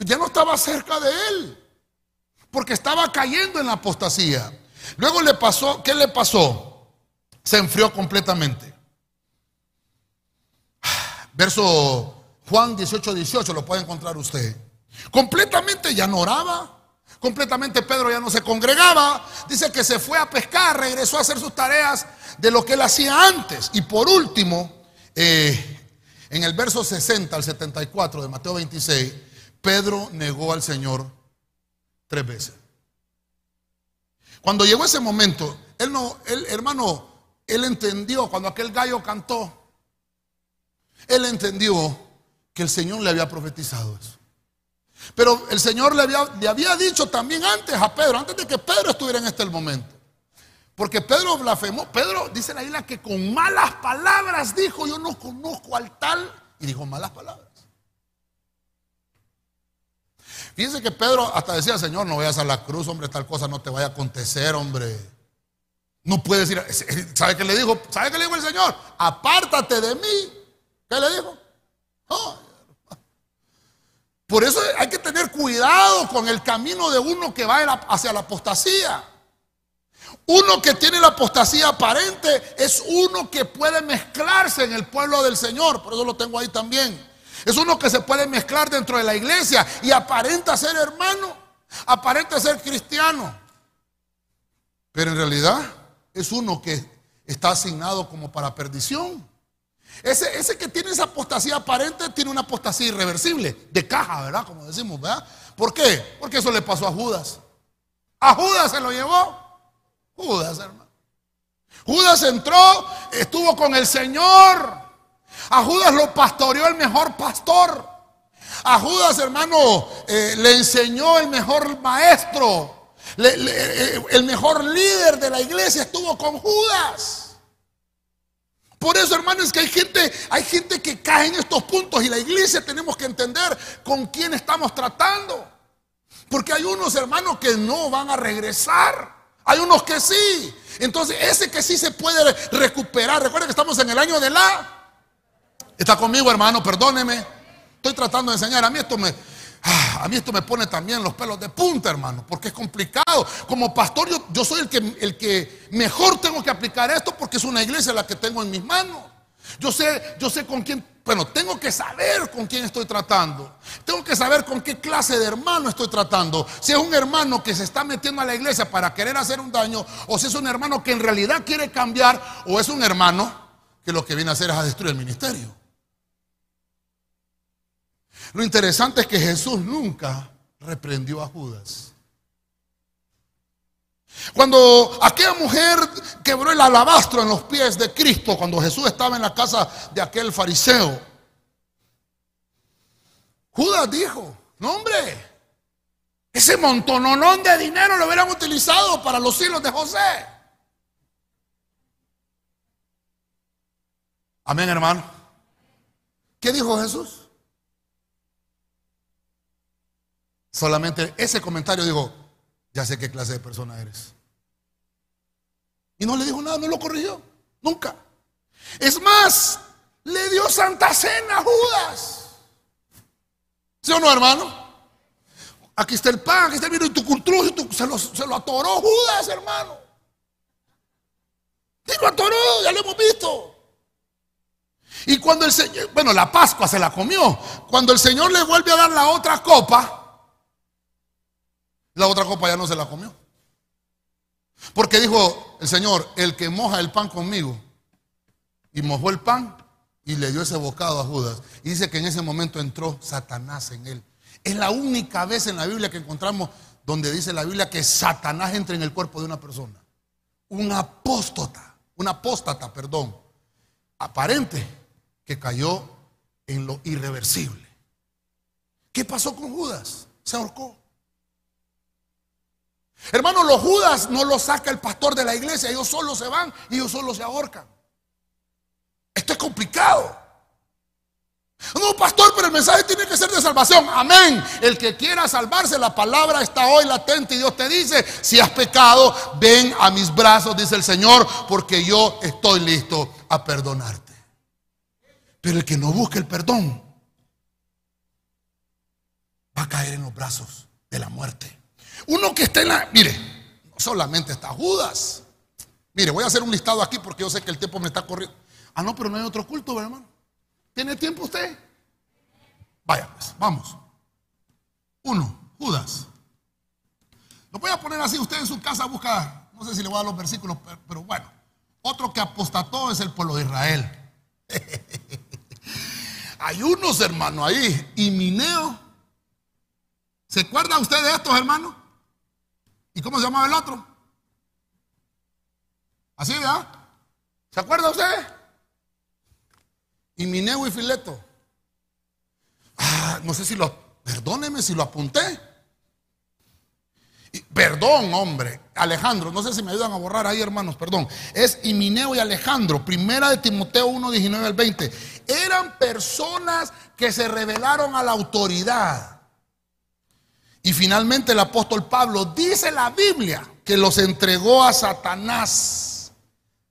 Ya no estaba cerca de él, porque estaba cayendo en la apostasía. Luego le pasó, ¿qué le pasó? Se enfrió completamente. Verso Juan 18, 18 lo puede encontrar usted. Completamente ya no oraba. Completamente Pedro ya no se congregaba. Dice que se fue a pescar, regresó a hacer sus tareas de lo que él hacía antes. Y por último, eh, en el verso 60 al 74 de Mateo 26, Pedro negó al Señor tres veces. Cuando llegó ese momento, él no, él, hermano, él entendió cuando aquel gallo cantó, él entendió que el Señor le había profetizado eso. Pero el Señor le había, le había dicho también antes a Pedro, antes de que Pedro estuviera en este momento. Porque Pedro blasfemó. Pedro dice la isla que con malas palabras dijo, yo no conozco al tal. Y dijo malas palabras. Fíjense que Pedro hasta decía, Señor, no vayas a la cruz, hombre, tal cosa no te vaya a acontecer, hombre. No puedes ir. ¿Sabe qué le dijo? ¿Sabe qué le dijo el Señor? Apártate de mí. ¿Qué le dijo? Por eso hay que tener cuidado con el camino de uno que va hacia la apostasía. Uno que tiene la apostasía aparente es uno que puede mezclarse en el pueblo del Señor. Por eso lo tengo ahí también. Es uno que se puede mezclar dentro de la iglesia y aparenta ser hermano, aparenta ser cristiano. Pero en realidad es uno que está asignado como para perdición. Ese, ese que tiene esa apostasía aparente tiene una apostasía irreversible, de caja, ¿verdad? Como decimos, ¿verdad? ¿Por qué? Porque eso le pasó a Judas. A Judas se lo llevó. Judas, hermano. Judas entró, estuvo con el Señor. A Judas lo pastoreó el mejor pastor. A Judas, hermano, eh, le enseñó el mejor maestro. Eh, el mejor líder de la iglesia estuvo con Judas. Por eso, hermanos, que hay gente, hay gente que cae en estos puntos y la iglesia tenemos que entender con quién estamos tratando. Porque hay unos hermanos que no van a regresar. Hay unos que sí. Entonces, ese que sí se puede recuperar. Recuerden que estamos en el año de la. Está conmigo, hermano, perdóneme. Estoy tratando de enseñar. A mí esto me, a mí esto me pone también los pelos de punta, hermano, porque es complicado. Como pastor yo, soy el que, el que mejor tengo que aplicar esto porque es una iglesia la que tengo en mis manos. Yo sé, yo sé con quién, bueno, tengo que saber con quién estoy tratando. Tengo que saber con qué clase de hermano estoy tratando. Si es un hermano que se está metiendo a la iglesia para querer hacer un daño, o si es un hermano que en realidad quiere cambiar, o es un hermano que lo que viene a hacer es a destruir el ministerio. Lo interesante es que Jesús nunca reprendió a Judas. Cuando aquella mujer quebró el alabastro en los pies de Cristo, cuando Jesús estaba en la casa de aquel fariseo, Judas dijo, no hombre, ese montononón de dinero lo hubieran utilizado para los hilos de José. Amén, hermano. ¿Qué dijo Jesús? Solamente ese comentario digo, ya sé qué clase de persona eres. Y no le dijo nada, no lo corrigió, nunca. Es más, le dio santa cena a Judas. ¿Sí o no, hermano? Aquí está el pan, aquí está el vino y tu cultura se, lo, se lo atoró Judas, hermano. Y lo atoró, ya lo hemos visto. Y cuando el Señor, bueno, la Pascua se la comió. Cuando el Señor le vuelve a dar la otra copa, la otra copa ya no se la comió. Porque dijo el Señor, el que moja el pan conmigo, y mojó el pan y le dio ese bocado a Judas. Y dice que en ese momento entró Satanás en él. Es la única vez en la Biblia que encontramos donde dice la Biblia que Satanás entra en el cuerpo de una persona. Un apóstata, un apóstata, perdón, aparente que cayó en lo irreversible. ¿Qué pasó con Judas? Se ahorcó. Hermano, los Judas no los saca el pastor de la iglesia, ellos solo se van y ellos solo se ahorcan. Esto es complicado. No, pastor, pero el mensaje tiene que ser de salvación. Amén. El que quiera salvarse, la palabra está hoy latente y Dios te dice, si has pecado, ven a mis brazos, dice el Señor, porque yo estoy listo a perdonarte. Pero el que no busque el perdón va a caer en los brazos de la muerte. Uno que está en la, mire, solamente está Judas. Mire, voy a hacer un listado aquí porque yo sé que el tiempo me está corriendo. Ah, no, pero no hay otro culto, hermano. ¿Tiene tiempo usted? Vaya, pues, vamos. Uno, Judas. Lo voy a poner así, usted en su casa busca, no sé si le voy a dar los versículos, pero, bueno. Otro que apostató es el pueblo de Israel. Hay unos hermanos ahí, y Mineo. ¿Se acuerda usted de estos hermanos? ¿Y cómo se llamaba el otro? ¿Así, verdad? ¿Se acuerda usted? Y Mineo y Fileto. Ah, no sé si lo, perdóneme si lo apunté. perdón, hombre. Alejandro, no sé si me ayudan a borrar ahí, hermanos, perdón. Es Imineo y Alejandro, primera de Timoteo 1, 19 al 20. Eran personas que se rebelaron a la autoridad. Y finalmente el apóstol Pablo dice la Biblia que los entregó a Satanás.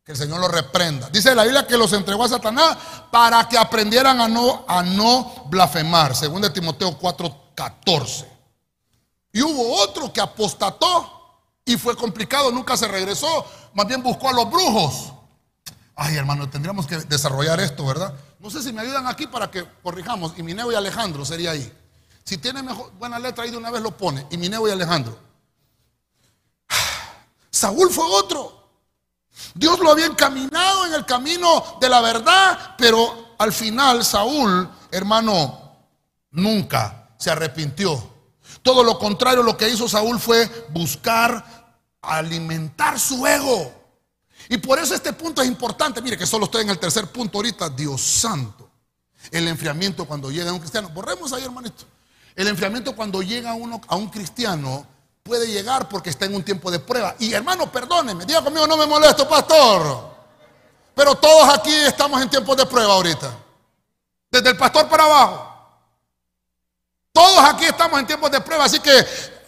Que el Señor los reprenda. Dice la Biblia que los entregó a Satanás para que aprendieran a no, a no blasfemar. Según de Timoteo 4:14. Y hubo otro que apostató y fue complicado, nunca se regresó, más bien buscó a los brujos. Ay, hermano, tendríamos que desarrollar esto, ¿verdad? No sé si me ayudan aquí para que corrijamos. Y Mineo y Alejandro sería ahí. Si tiene mejor, buena letra ahí de una vez lo pone. Y Mineo y Alejandro. Saúl fue otro. Dios lo había encaminado en el camino de la verdad, pero al final Saúl, hermano, nunca se arrepintió. Todo lo contrario, lo que hizo Saúl fue buscar alimentar su ego. Y por eso este punto es importante. Mire que solo estoy en el tercer punto ahorita. Dios santo. El enfriamiento cuando llega un cristiano. Borremos ahí, hermanito. El enfriamiento cuando llega uno a un cristiano puede llegar porque está en un tiempo de prueba. Y hermano, perdóneme, diga conmigo, no me molesto, pastor. Pero todos aquí estamos en tiempos de prueba ahorita. Desde el pastor para abajo. Todos aquí estamos en tiempos de prueba. Así que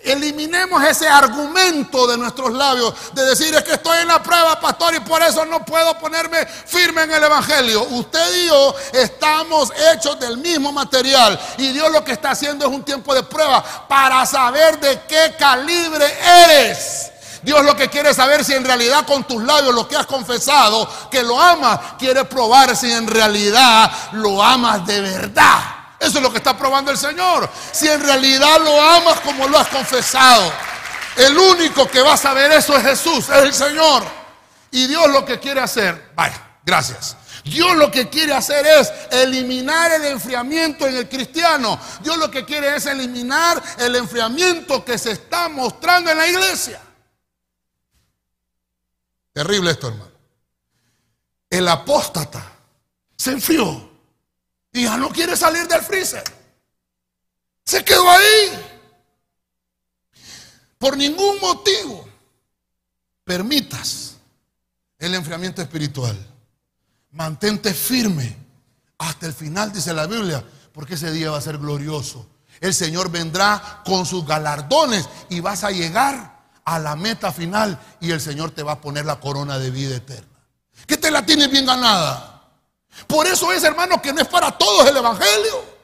eliminemos ese argumento de nuestros labios de decir es que estoy en la prueba, pastor, y por eso no puedo ponerme firme en el Evangelio. Usted y yo estamos hechos del mismo material y Dios lo que está haciendo es un tiempo de prueba para saber de qué calibre eres. Dios lo que quiere saber si en realidad con tus labios lo que has confesado, que lo amas, quiere probar si en realidad lo amas de verdad. Eso es lo que está probando el Señor. Si en realidad lo amas como lo has confesado. El único que va a saber eso es Jesús, es el Señor. Y Dios lo que quiere hacer, vaya, gracias. Dios lo que quiere hacer es eliminar el enfriamiento en el cristiano. Dios lo que quiere es eliminar el enfriamiento que se está mostrando en la iglesia. Terrible esto, hermano. El apóstata se enfrió. Y ya no quiere salir del freezer. Se quedó ahí. Por ningún motivo permitas el enfriamiento espiritual. Mantente firme hasta el final, dice la Biblia, porque ese día va a ser glorioso. El Señor vendrá con sus galardones y vas a llegar a la meta final y el Señor te va a poner la corona de vida eterna. Que te la tienes bien ganada. Por eso es, hermano, que no es para todos el Evangelio.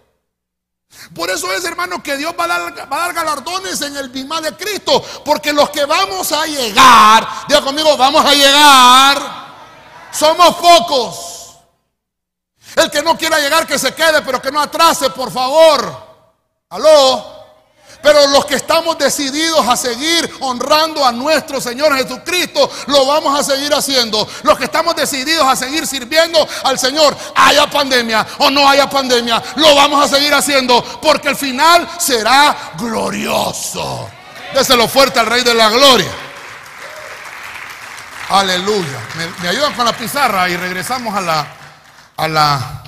Por eso es, hermano, que Dios va a, dar, galardones en el bimá de Cristo. Porque los que vamos a llegar, diga conmigo, vamos a llegar, somos pocos. El que no quiera llegar, que se quede, pero que no atrase, por favor. Aló. Pero los que estamos decididos a seguir honrando a nuestro Señor Jesucristo, lo vamos a seguir haciendo. Los que estamos decididos a seguir sirviendo al Señor, haya pandemia o no haya pandemia, lo vamos a seguir haciendo porque el final será glorioso. Déselo fuerte al Rey de la Gloria. Aleluya. Me, ayudan con la pizarra y regresamos a la, a la,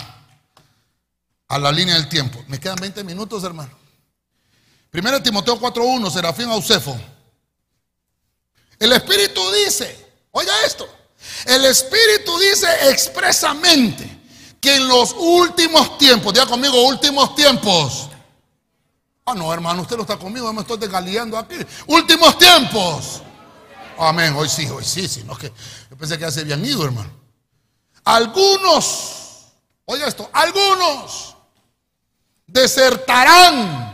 a la línea del tiempo. Me quedan 20 minutos, hermano. Primero Timoteo 4.1, Serafín Ausefo. El Espíritu dice, oiga esto, el Espíritu dice expresamente que en los últimos tiempos, diga conmigo, últimos tiempos. Ah, no, hermano, usted no está conmigo, yo me estoy desgaleando aquí. Últimos tiempos. Amén, hoy sí, hoy sí, sino que yo pensé que ya se habían ido, hermano. Algunos, oiga esto, algunos desertarán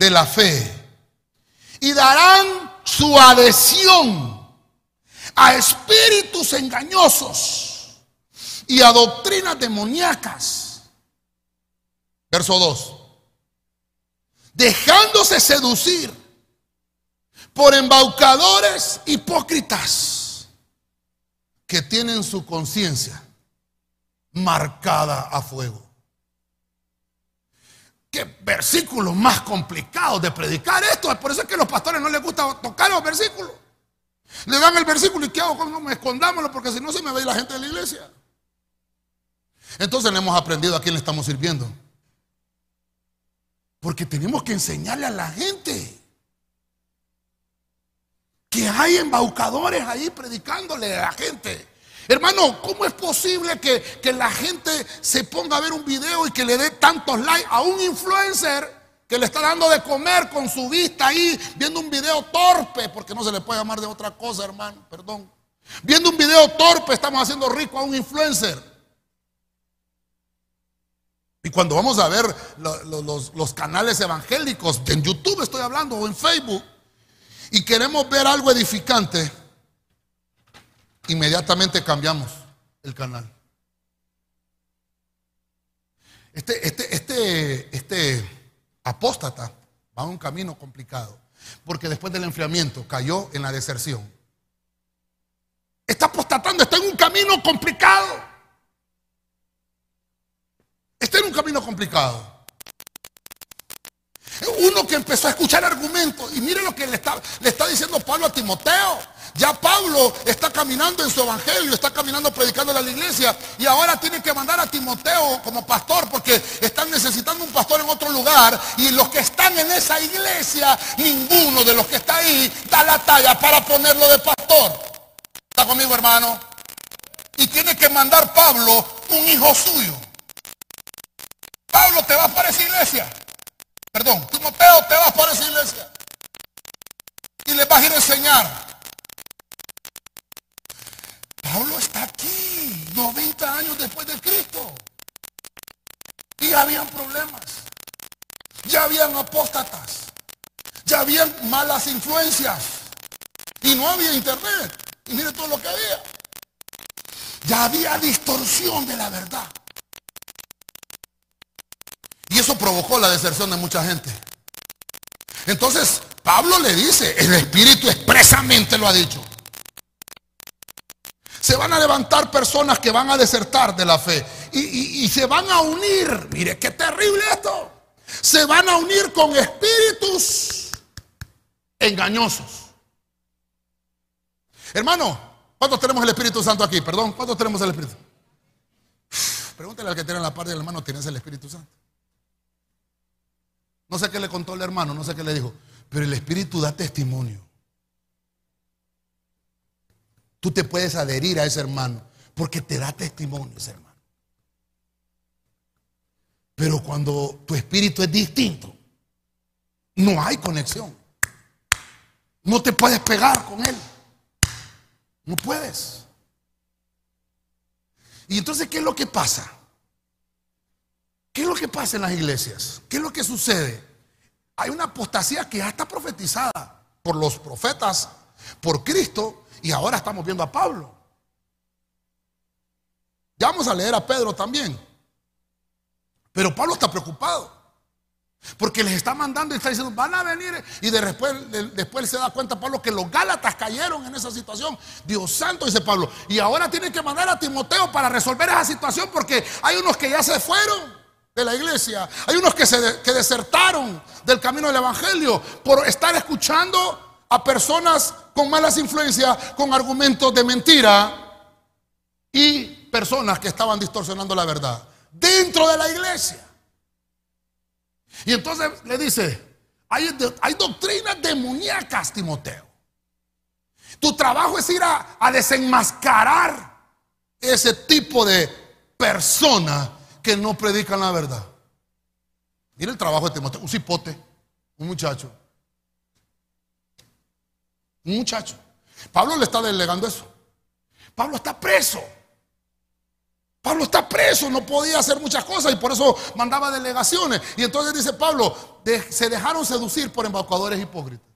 de la fe y darán su adhesión a espíritus engañosos y a doctrinas demoníacas. Verso 2. Dejándose seducir por embaucadores hipócritas que tienen su conciencia marcada a fuego. Qué versículos más complicados de predicar esto. Por eso es que a los pastores no les gusta tocar los versículos. Le dan el versículo y ¿qué hago? No me escondámoslo porque si no se me ve la gente de la iglesia. Entonces le hemos aprendido a quién le estamos sirviendo. Porque tenemos que enseñarle a la gente que hay embaucadores ahí predicándole a la gente. Hermano, ¿cómo es posible que, la gente se ponga a ver un video y que le dé tantos likes a un influencer que le está dando de comer con su vista ahí, viendo un video torpe, porque no se le puede llamar de otra cosa, hermano, perdón. Viendo un video torpe, estamos haciendo rico a un influencer. Y cuando vamos a ver los, los, canales evangélicos, en YouTube estoy hablando, o en Facebook, y queremos ver algo edificante, inmediatamente cambiamos el canal. Este, este, este, este apóstata va a un camino complicado, porque después del enfriamiento cayó en la deserción. Está apostatando, está en un camino complicado. Está en un camino complicado. Uno que empezó a escuchar argumentos. Y mire lo que le está, diciendo Pablo a Timoteo. Ya Pablo está caminando en su evangelio, está caminando predicando a la iglesia. Y ahora tiene que mandar a Timoteo como pastor porque están necesitando un pastor en otro lugar. Y los que están en esa iglesia, ninguno de los que está ahí da la talla para ponerlo de pastor. ¿Está conmigo, hermano? Y tiene que mandar Pablo un hijo suyo. Pablo, te vas para esa iglesia. Perdón, Timoteo, te vas para esa iglesia. Y le vas a ir a enseñar. Pablo está aquí, 90 años después de Cristo. Y habían problemas. Ya habían apóstatas. Ya habían malas influencias. Y no había internet. Y mire todo lo que había. Ya había distorsión de la verdad. Provocó la deserción de mucha gente. Entonces, Pablo le dice, el Espíritu expresamente lo ha dicho. Se van a levantar personas que van a desertar de la fe y, se van a unir. Mire, qué terrible esto. Se van a unir con espíritus engañosos. Hermano, ¿cuántos tenemos el Espíritu Santo aquí? Perdón, ¿cuántos tenemos el Espíritu? Pregúntale al que tiene la parte del hermano, ¿tienes el Espíritu Santo? No sé qué le contó el hermano, no sé qué le dijo, pero el Espíritu da testimonio. Tú te puedes adherir a ese hermano porque te da testimonio ese hermano. Pero cuando tu espíritu es distinto, no hay conexión. No te puedes pegar con él. No puedes. Y entonces, ¿qué es lo que pasa? ¿Qué es lo que pasa en las iglesias? ¿Qué es lo que sucede? Hay una apostasía que ya está profetizada por los profetas, por Cristo, y ahora estamos viendo a Pablo. Ya vamos a leer a Pedro también. Pero Pablo está preocupado. Porque les está mandando y está diciendo, van a venir. Y de después, después se da cuenta Pablo que los Gálatas cayeron en esa situación. Dios santo, dice Pablo. Y ahora tienen que mandar a Timoteo para resolver esa situación porque hay unos que ya se fueron de la iglesia. Hay unos que, se, que desertaron del camino del Evangelio por estar escuchando a personas con malas influencias, con argumentos de mentira y personas que estaban distorsionando la verdad dentro de la iglesia. Y entonces le dice, hay, hay doctrinas demoníacas, Timoteo. Tu trabajo es ir a, a desenmascarar ese tipo de persona que no predican la verdad. Mira el trabajo de Timoteo, un cipote, un muchacho. Un muchacho. Pablo le está delegando eso. Pablo está preso. Pablo está preso, no podía hacer muchas cosas y por eso mandaba delegaciones. Y entonces dice Pablo, se dejaron seducir por embaucadores hipócritas.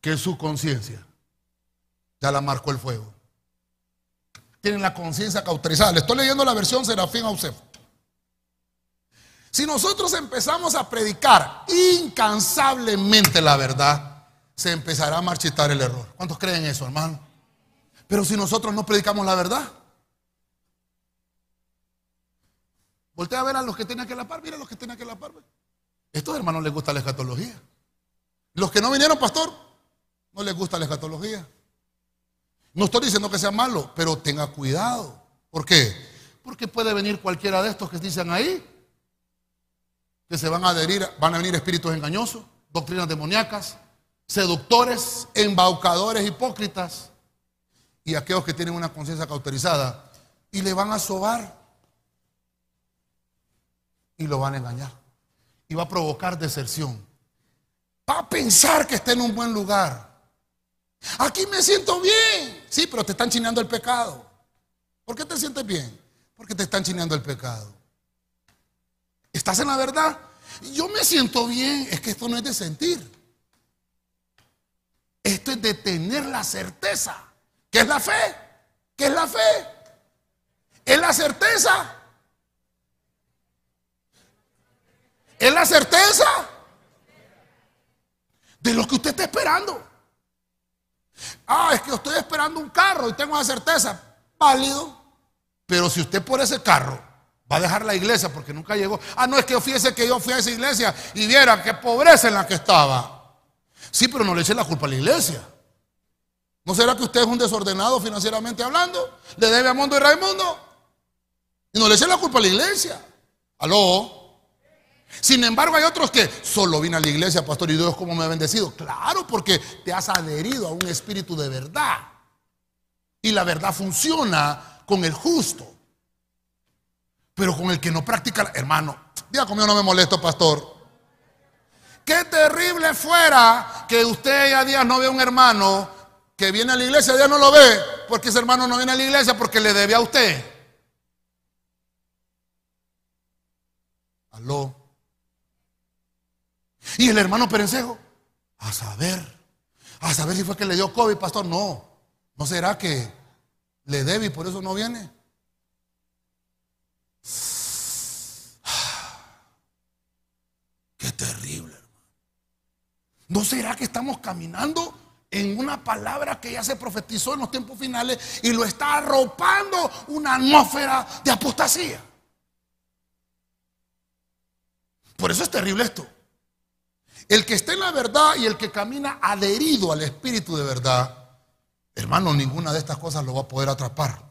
Que su conciencia ya la marcó el fuego. Tienen la conciencia cauterizada. Le estoy leyendo la versión Serafín Ausef. Si nosotros empezamos a predicar incansablemente la verdad, se empezará a marchitar el error. ¿Cuántos creen eso, hermano? Pero si nosotros no predicamos la verdad, Voltea a ver a los que tienen que la par, mira a los que tienen que la par. Estos hermanos les gusta la escatología. Los que no vinieron, pastor, no les gusta la escatología. No estoy diciendo que sea malo, pero tenga cuidado. ¿Por qué? Porque puede venir cualquiera de estos que dicen ahí, que se van a adherir, van a venir espíritus engañosos, doctrinas demoníacas, seductores, embaucadores, hipócritas, y aquellos que tienen una conciencia cauterizada, y le van a sobar y lo van a engañar. Y va a provocar deserción. Va a pensar que está en un buen lugar. Aquí me siento bien. Sí, pero te están chineando el pecado. ¿Por qué te sientes bien? Porque te están chineando el pecado. ¿Estás en la verdad? Yo me siento bien. Es que esto no es de sentir. Esto es de tener la certeza. ¿Qué es la fe? ¿Qué es la fe? Es la certeza Es la certeza de lo que usted está esperando. Ah, es que estoy esperando un carro y tengo la certeza. Válido. Pero si usted por ese carro va a dejar la iglesia porque nunca llegó. Ah, no, es que fíjese que yo fui a esa iglesia y viera qué pobreza en la que estaba. Sí, pero no le eche la culpa a la iglesia. ¿No será que usted es un desordenado financieramente hablando? ¿Le debe a Mundo y Raimundo? Y no le eche la culpa a la iglesia. Aló. Sin embargo, hay otros que solo vine a la iglesia, pastor, y Dios como me ha bendecido. Claro, porque te has adherido a un espíritu de verdad. Y la verdad funciona con el justo. Pero con el que no practica, hermano, diga conmigo, no me molesto, pastor. Qué terrible fuera que usted ya días no ve a un hermano que viene a la iglesia, ya no lo ve, porque ese hermano no viene a la iglesia porque le debe a usted. Aló. Y el hermano Perencejo, a saber, a saber si fue que le dio COVID, pastor. No, ¿no será que le debe y por eso no viene? Qué terrible, hermano. ¿No será que estamos caminando en una palabra que ya se profetizó en los tiempos finales y lo está arropando una atmósfera de apostasía? Por eso es terrible esto. El que está en la verdad y el que camina adherido al Espíritu de verdad, hermano, ninguna de estas cosas lo va a poder atrapar.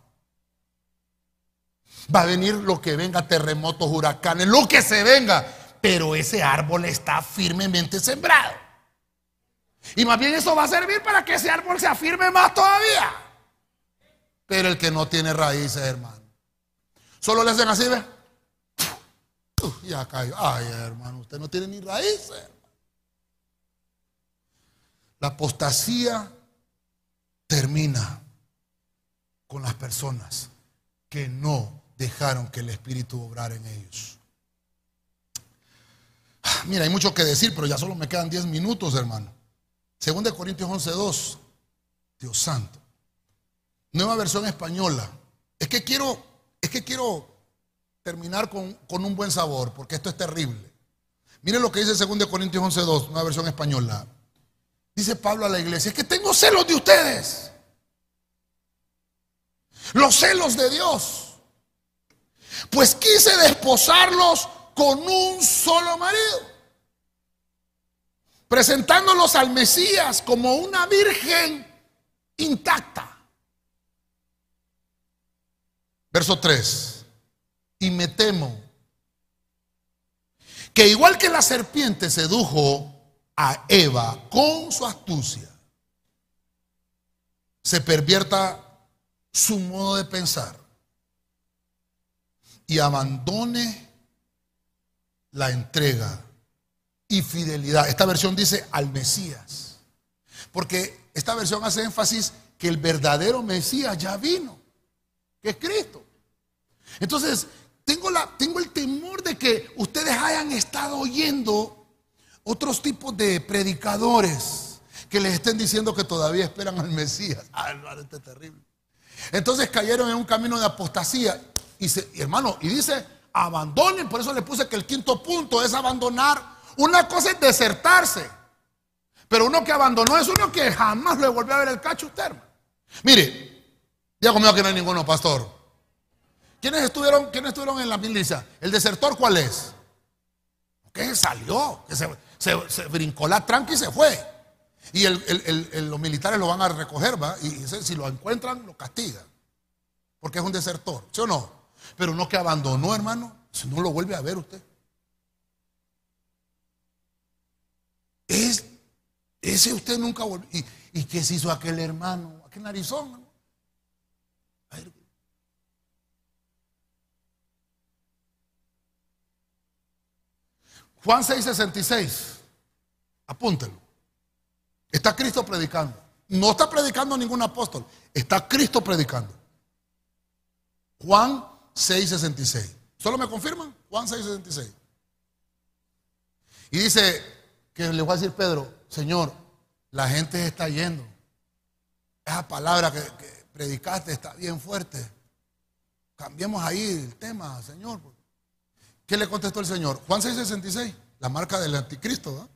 Va a venir lo que venga, terremotos, huracanes, lo que se venga, pero ese árbol está firmemente sembrado. Y más bien eso va a servir para que ese árbol se afirme más todavía. Pero el que no tiene raíces, hermano, solo le hacen así, ¿ve? ya cayó. Ay, hermano, usted no tiene ni raíces. La apostasía termina con las personas que no dejaron que el Espíritu obrara en ellos. Ah, mira, hay mucho que decir, pero ya solo me quedan 10 minutos, hermano. Según de Corintios 11:2. Dios santo. Nueva versión española. Es que quiero, es que quiero terminar con, con un buen sabor, porque esto es terrible. Miren lo que dice 2 Corintios 11.2, una versión española. Dice Pablo a la iglesia, es que tengo celos de ustedes. Los celos de Dios. Pues quise desposarlos con un solo marido. Presentándolos al Mesías como una virgen intacta. Verso 3. Y me temo que igual que la serpiente sedujo a Eva con su astucia, se pervierta su modo de pensar y abandone la entrega y fidelidad. Esta versión dice al Mesías, porque esta versión hace énfasis que el verdadero Mesías ya vino, que es Cristo. Entonces, tengo, la, tengo el temor de que ustedes hayan estado oyendo otros tipos de predicadores que les estén diciendo que todavía esperan al Mesías. Ah, hermano, este es terrible. Entonces cayeron en un camino de apostasía. Y, hermano, y dice, abandonen. Por eso le puse que el quinto punto es abandonar. Una cosa es desertarse. Pero uno que abandonó es uno que jamás le volvió a ver el cacho usted. Mire, ya conmigo que no hay ninguno, pastor. ¿Quiénes estuvieron, ¿Quiénes estuvieron en la milicia? ¿El desertor cuál es? Que salió, se, brincó la tranca y se fue. Y los militares lo van a recoger, ¿va? Y, si lo encuentran, lo castigan. Porque es un desertor, ¿sí o no? Pero no que abandonó, hermano, si no lo vuelve a ver usted. Es, ese usted nunca volvió. ¿Y, ¿Y qué se hizo aquel hermano? Aquel narizón, Juan 6:66. Apúntelo. Está Cristo predicando. No está predicando ningún apóstol. Está Cristo predicando. Juan 6:66. ¿Solo me confirman? Juan 6:66. Y dice que le voy a decir Pedro, Señor, la gente está yendo. Esa palabra que, que predicaste está bien fuerte. Cambiemos ahí el tema, Señor. ¿Qué le contestó el Señor? Juan 6:66, la marca del anticristo.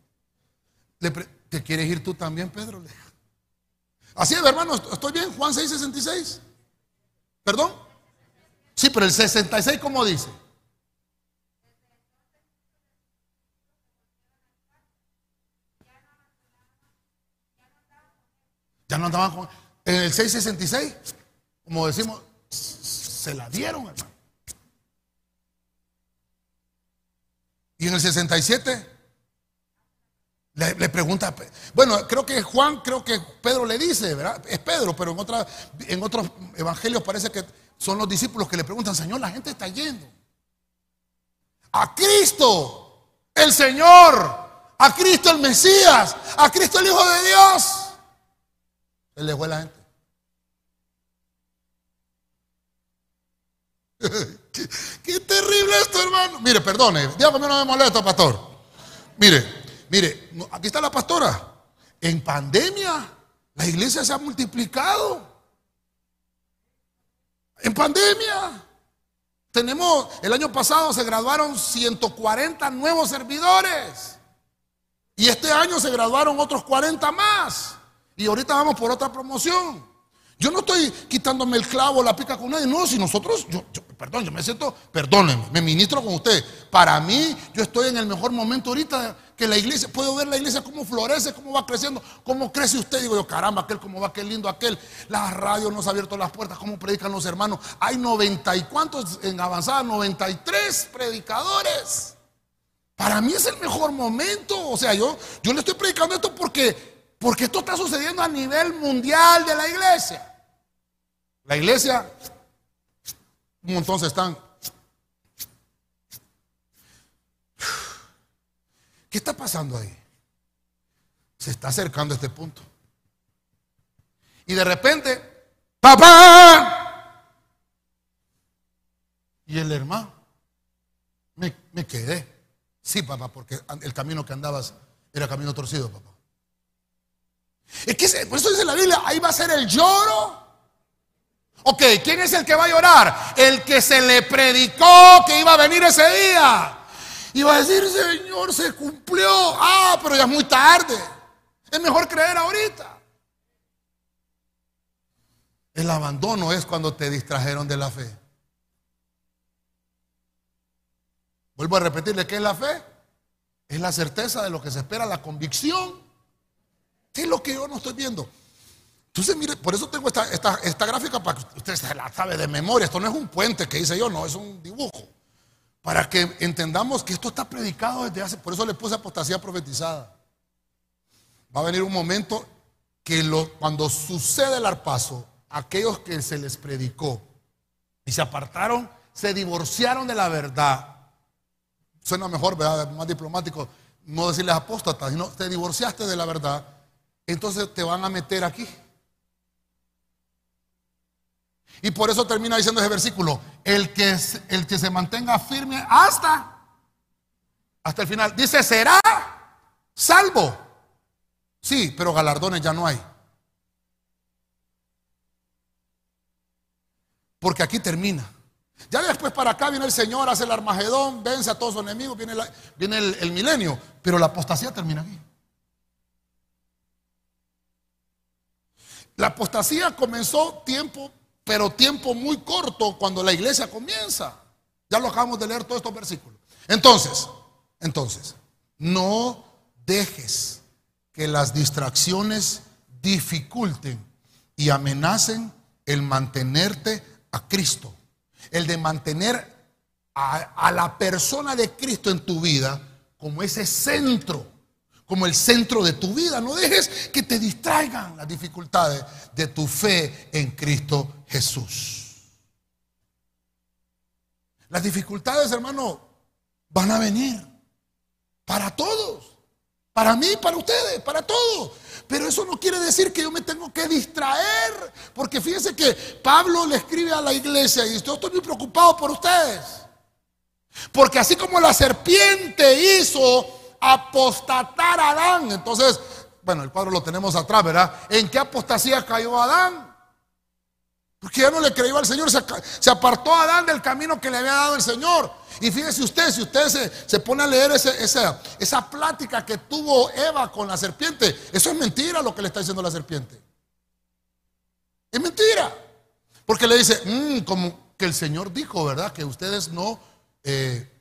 ¿Te quieres ir tú también, Pedro? Así es, hermano, estoy bien. Juan 6:66. ¿Perdón? Sí, pero el 66, ¿cómo dice? Ya no andaban con... En el 666, como decimos, se la dieron, hermano. Y en el 67 le, pregunta, bueno, creo que Juan, creo que Pedro le dice, ¿verdad? Es Pedro, pero en, en otros evangelios parece que son los discípulos que le preguntan, Señor, la gente está yendo. A Cristo, el Señor, a Cristo el Mesías, a Cristo el Hijo de Dios. Él le fue la gente. qué, terrible esto, hermano. Mire, perdone, dígame no me molesta, pastor. Mire, mire, aquí está la pastora. En pandemia, la iglesia se ha multiplicado. En pandemia. Tenemos, el año pasado se graduaron 140 nuevos servidores. Y este año se graduaron otros 40 más. Y ahorita vamos por otra promoción. Yo no estoy quitándome el clavo, la pica con nadie. No, si nosotros, yo, perdón, yo me siento, perdónenme, me ministro con usted. Para mí, yo estoy en el mejor momento ahorita que la iglesia, puedo ver la iglesia cómo florece, cómo va creciendo, cómo crece usted. Digo yo, caramba, aquel, cómo va, qué lindo aquel. La radio nos ha abierto las puertas, cómo predican los hermanos. Hay noventa y cuántos en avanzada, 93 predicadores. Para mí es el mejor momento. O sea, yo, yo le estoy predicando esto porque porque esto está sucediendo a nivel mundial de la iglesia. La iglesia, un montón se están. ¿Qué está pasando ahí? Se está acercando a este punto. Y de repente, papá. Y el hermano, me, me quedé. Sí, papá, porque el camino que andabas era camino torcido, papá. Es que por eso dice la Biblia, ahí va a ser el lloro Ok, ¿quién es el que va a llorar? El que se le predicó que iba a venir ese día. Y va a decir, Señor, se cumplió. Ah, pero ya es muy tarde. Es mejor creer ahorita. El abandono es cuando te distrajeron de la fe. Vuelvo a repetirle, ¿qué es la fe? Es la certeza de lo que se espera, la convicción. ¿Qué es lo que yo no estoy viendo? Entonces, mire, por eso tengo esta, esta, gráfica para que usted se la sabe de memoria. Esto no es un puente que hice yo, no, es un dibujo. Para que entendamos que esto está predicado desde hace, por eso le puse apostasía profetizada. Va a venir un momento que lo, cuando sucede el arpazo, aquellos que se les predicó y se apartaron, se divorciaron de la verdad. Suena mejor, ¿verdad? más diplomático, no decirles apóstatas, sino te divorciaste de la verdad, entonces te van a meter aquí. Y por eso termina diciendo ese versículo, el que, el que se mantenga firme hasta, hasta el final. Dice, será salvo. Sí, pero galardones ya no hay. Porque aquí termina. Ya después para acá viene el Señor, hace el Armagedón, vence a todos sus enemigos, viene, viene el, el milenio. Pero la apostasía termina aquí. La apostasía comenzó tiempo pero tiempo muy corto cuando la iglesia comienza. Ya lo acabamos de leer todos estos versículos. Entonces, entonces, no dejes que las distracciones dificulten y amenacen el mantenerte a Cristo. El de mantener a, a la persona de Cristo en tu vida como ese centro como el centro de tu vida. No dejes que te distraigan las dificultades de tu fe en Cristo Jesús. Las dificultades, hermano, van a venir para todos. Para mí, para ustedes, para todos. Pero eso no quiere decir que yo me tengo que distraer. Porque fíjense que Pablo le escribe a la iglesia y yo estoy muy preocupado por ustedes. Porque así como la serpiente hizo apostatar a Adán. Entonces, bueno, el cuadro lo tenemos atrás, ¿verdad? ¿En qué apostasía cayó Adán? Porque ya no le creyó al Señor, se, apartó Adán del camino que le había dado el Señor. Y fíjese usted, si usted se, pone a leer esa, esa plática que tuvo Eva con la serpiente, eso es mentira lo que le está diciendo la serpiente. Es mentira. Porque le dice, mm, como que el Señor dijo, ¿verdad? Que ustedes no eh,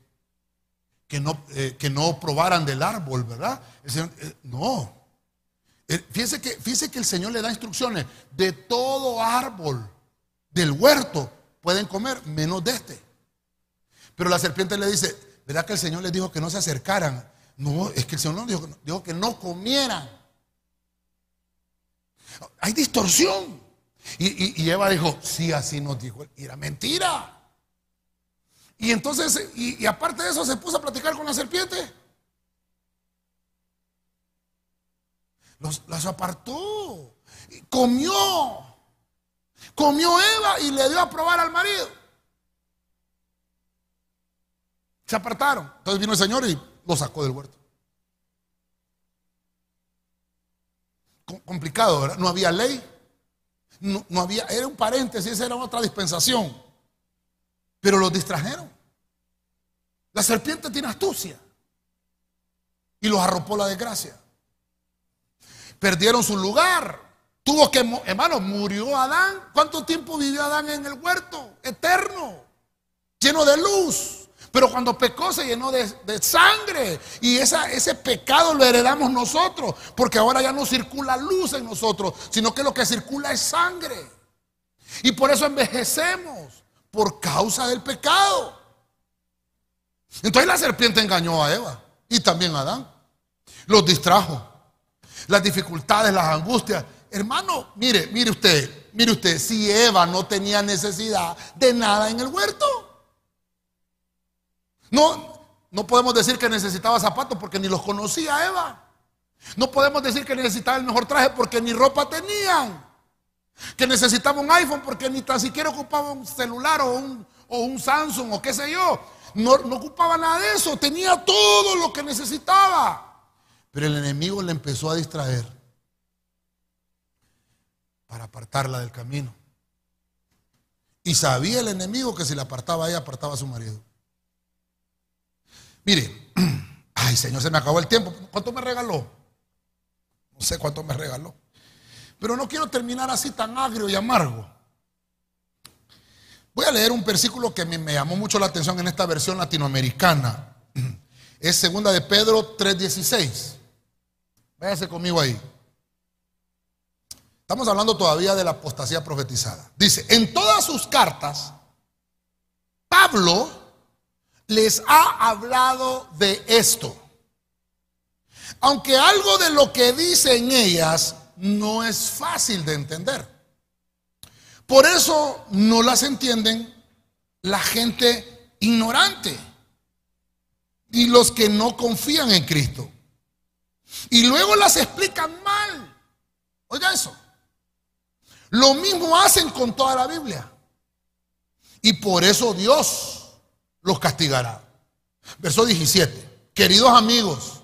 que no, eh, que no probaran del árbol, ¿verdad? Eh, no. Eh, fíjese, que, fíjese que el Señor le da instrucciones. De todo árbol del huerto pueden comer, menos de este. Pero la serpiente le dice, ¿verdad que el Señor les dijo que no se acercaran? No, es que el Señor dijo, dijo que no comieran. Hay distorsión. Y, y Eva dijo, sí, así nos dijo. Y era mentira. Y entonces, y, aparte de eso, se puso a platicar con la serpiente. Los, apartó. Comió. Comió Eva y le dio a probar al marido. Se apartaron. Entonces vino el Señor y lo sacó del huerto. Complicado, ¿verdad? No había ley. No, no había, era un paréntesis, era otra dispensación. Pero los distrajeron. La serpiente tiene astucia. Y los arropó la desgracia. Perdieron su lugar. Tuvo que, hermano, murió Adán. ¿Cuánto tiempo vivió Adán en el huerto? Eterno. Lleno de luz. Pero cuando pecó se llenó de, sangre. Y ese pecado lo heredamos nosotros. Porque ahora ya no circula luz en nosotros. Sino que lo que circula es sangre. Y por eso envejecemos por causa del pecado. Entonces la serpiente engañó a Eva y también a Adán. Los distrajo. Las dificultades, las angustias. Hermano, mire, mire usted, mire usted, si Eva no tenía necesidad de nada en el huerto. No, no podemos decir que necesitaba zapatos porque ni los conocía Eva. No podemos decir que necesitaba el mejor traje porque ni ropa tenían. Que necesitaba un iPhone porque ni tan siquiera ocupaba un celular o un, o un Samsung o qué sé yo. No, no ocupaba nada de eso. Tenía todo lo que necesitaba. Pero el enemigo le empezó a distraer para apartarla del camino. Y sabía el enemigo que si la apartaba ella, apartaba a su marido. Mire, ay Señor, se me acabó el tiempo. ¿Cuánto me regaló? No sé cuánto me regaló. Pero no quiero terminar así tan agrio y amargo. Voy a leer un versículo que me, llamó mucho la atención en esta versión latinoamericana. Es segunda de Pedro 3:16. Váyase conmigo ahí. Estamos hablando todavía de la apostasía profetizada. Dice, en todas sus cartas, Pablo les ha hablado de esto. Aunque algo de lo que dice en ellas no es fácil de entender. Por eso no las entienden la gente ignorante y los que no confían en Cristo. Y luego las explican mal. Oiga eso. Lo mismo hacen con toda la Biblia. Y por eso Dios los castigará. Verso 17. Queridos amigos,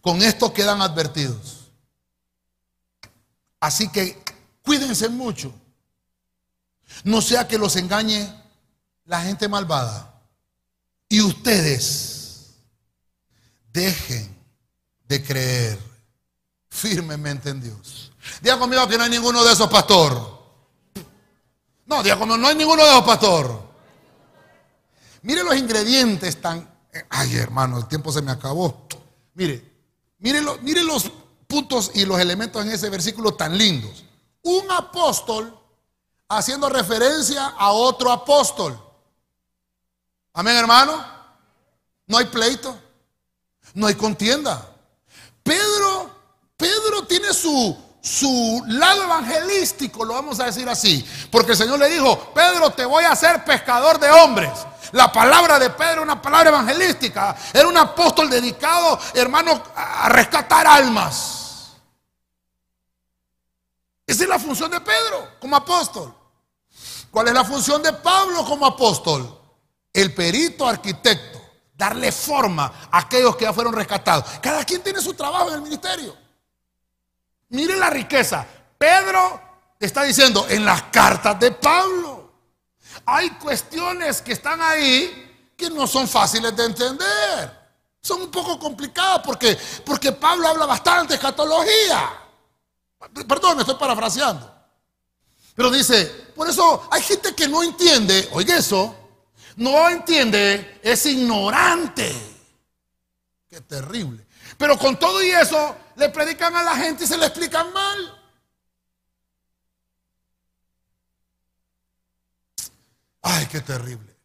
con esto quedan advertidos. Así que cuídense mucho. No sea que los engañe la gente malvada. Y ustedes dejen de creer firmemente en Dios. Diga conmigo que no hay ninguno de esos, pastor. No, diga conmigo, no hay ninguno de esos, pastor. Mire los ingredientes tan... Ay, hermano, el tiempo se me acabó. Mire, mire, mire los puntos y los elementos en ese versículo tan lindos. Un apóstol haciendo referencia a otro apóstol. Amén, hermano. No hay pleito. No hay contienda. Pedro, Pedro tiene su, su lado evangelístico, lo vamos a decir así. Porque el Señor le dijo, Pedro, te voy a hacer pescador de hombres. La palabra de Pedro, una palabra evangelística. Era un apóstol dedicado, hermano, a rescatar almas. Esa es la función de Pedro como apóstol. ¿Cuál es la función de Pablo como apóstol? El perito arquitecto. Darle forma a aquellos que ya fueron rescatados. Cada quien tiene su trabajo en el ministerio. Mire la riqueza. Pedro está diciendo en las cartas de Pablo. Hay cuestiones que están ahí que no son fáciles de entender. Son un poco complicadas porque, porque Pablo habla bastante escatología. Perdón, me estoy parafraseando. Pero dice, por eso hay gente que no entiende, oiga eso, no entiende, es ignorante. Qué terrible. Pero con todo y eso, le predican a la gente y se le explican mal. Ay, qué terrible.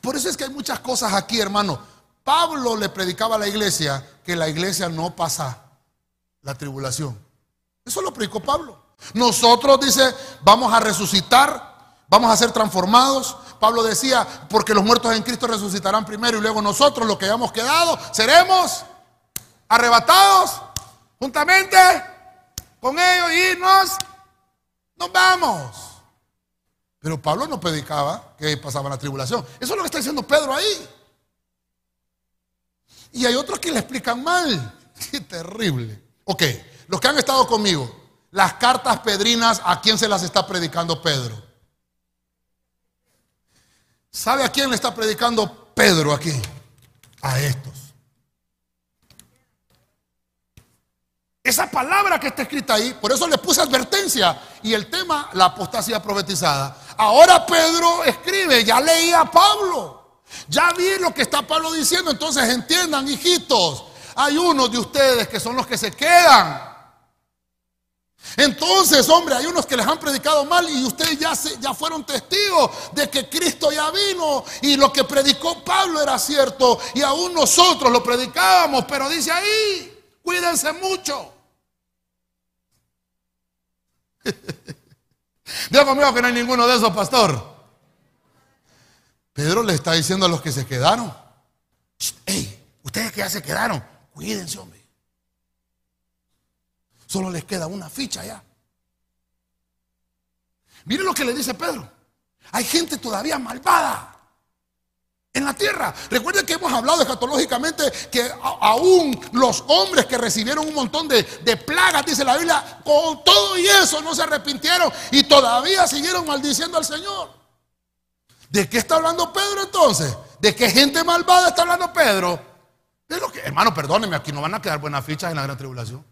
Por eso es que hay muchas cosas aquí, hermano. Pablo le predicaba a la iglesia que la iglesia no pasa la tribulación. Eso lo predicó Pablo. Nosotros, dice, vamos a resucitar, vamos a ser transformados. Pablo decía, porque los muertos en Cristo resucitarán primero y luego nosotros, los que hayamos quedado, seremos arrebatados juntamente con ellos y nos, nos vamos. Pero Pablo no predicaba que pasaba la tribulación. Eso es lo que está diciendo Pedro ahí. Y hay otros que le explican mal. Qué terrible. Ok, los que han estado conmigo, las cartas pedrinas, ¿a quién se las está predicando Pedro? ¿Sabe a quién le está predicando Pedro aquí? A estos. Esa palabra que está escrita ahí, por eso le puse advertencia y el tema, la apostasía profetizada. Ahora Pedro escribe, ya leía a Pablo, ya vi lo que está Pablo diciendo, entonces entiendan, hijitos, hay unos de ustedes que son los que se quedan. Entonces, hombre, hay unos que les han predicado mal y ustedes ya, fueron testigos de que Cristo ya vino y lo que predicó Pablo era cierto y aún nosotros lo predicábamos, pero dice ahí, cuídense mucho. Dios conmigo que no hay ninguno de esos, pastor. Pedro le está diciendo a los que se quedaron, hey, ustedes que ya se quedaron, cuídense, hombre. Solo les queda una ficha ya. Miren lo que le dice Pedro. Hay gente todavía malvada. en la tierra. Recuerden que hemos hablado escatológicamente que aún los hombres que recibieron un montón de, plagas, dice la Biblia, con todo y eso no se arrepintieron y todavía siguieron maldiciendo al Señor. ¿De qué está hablando Pedro entonces? ¿De qué gente malvada está hablando Pedro? Que, hermano, perdóneme, aquí no van a quedar buenas fichas en la gran tribulación.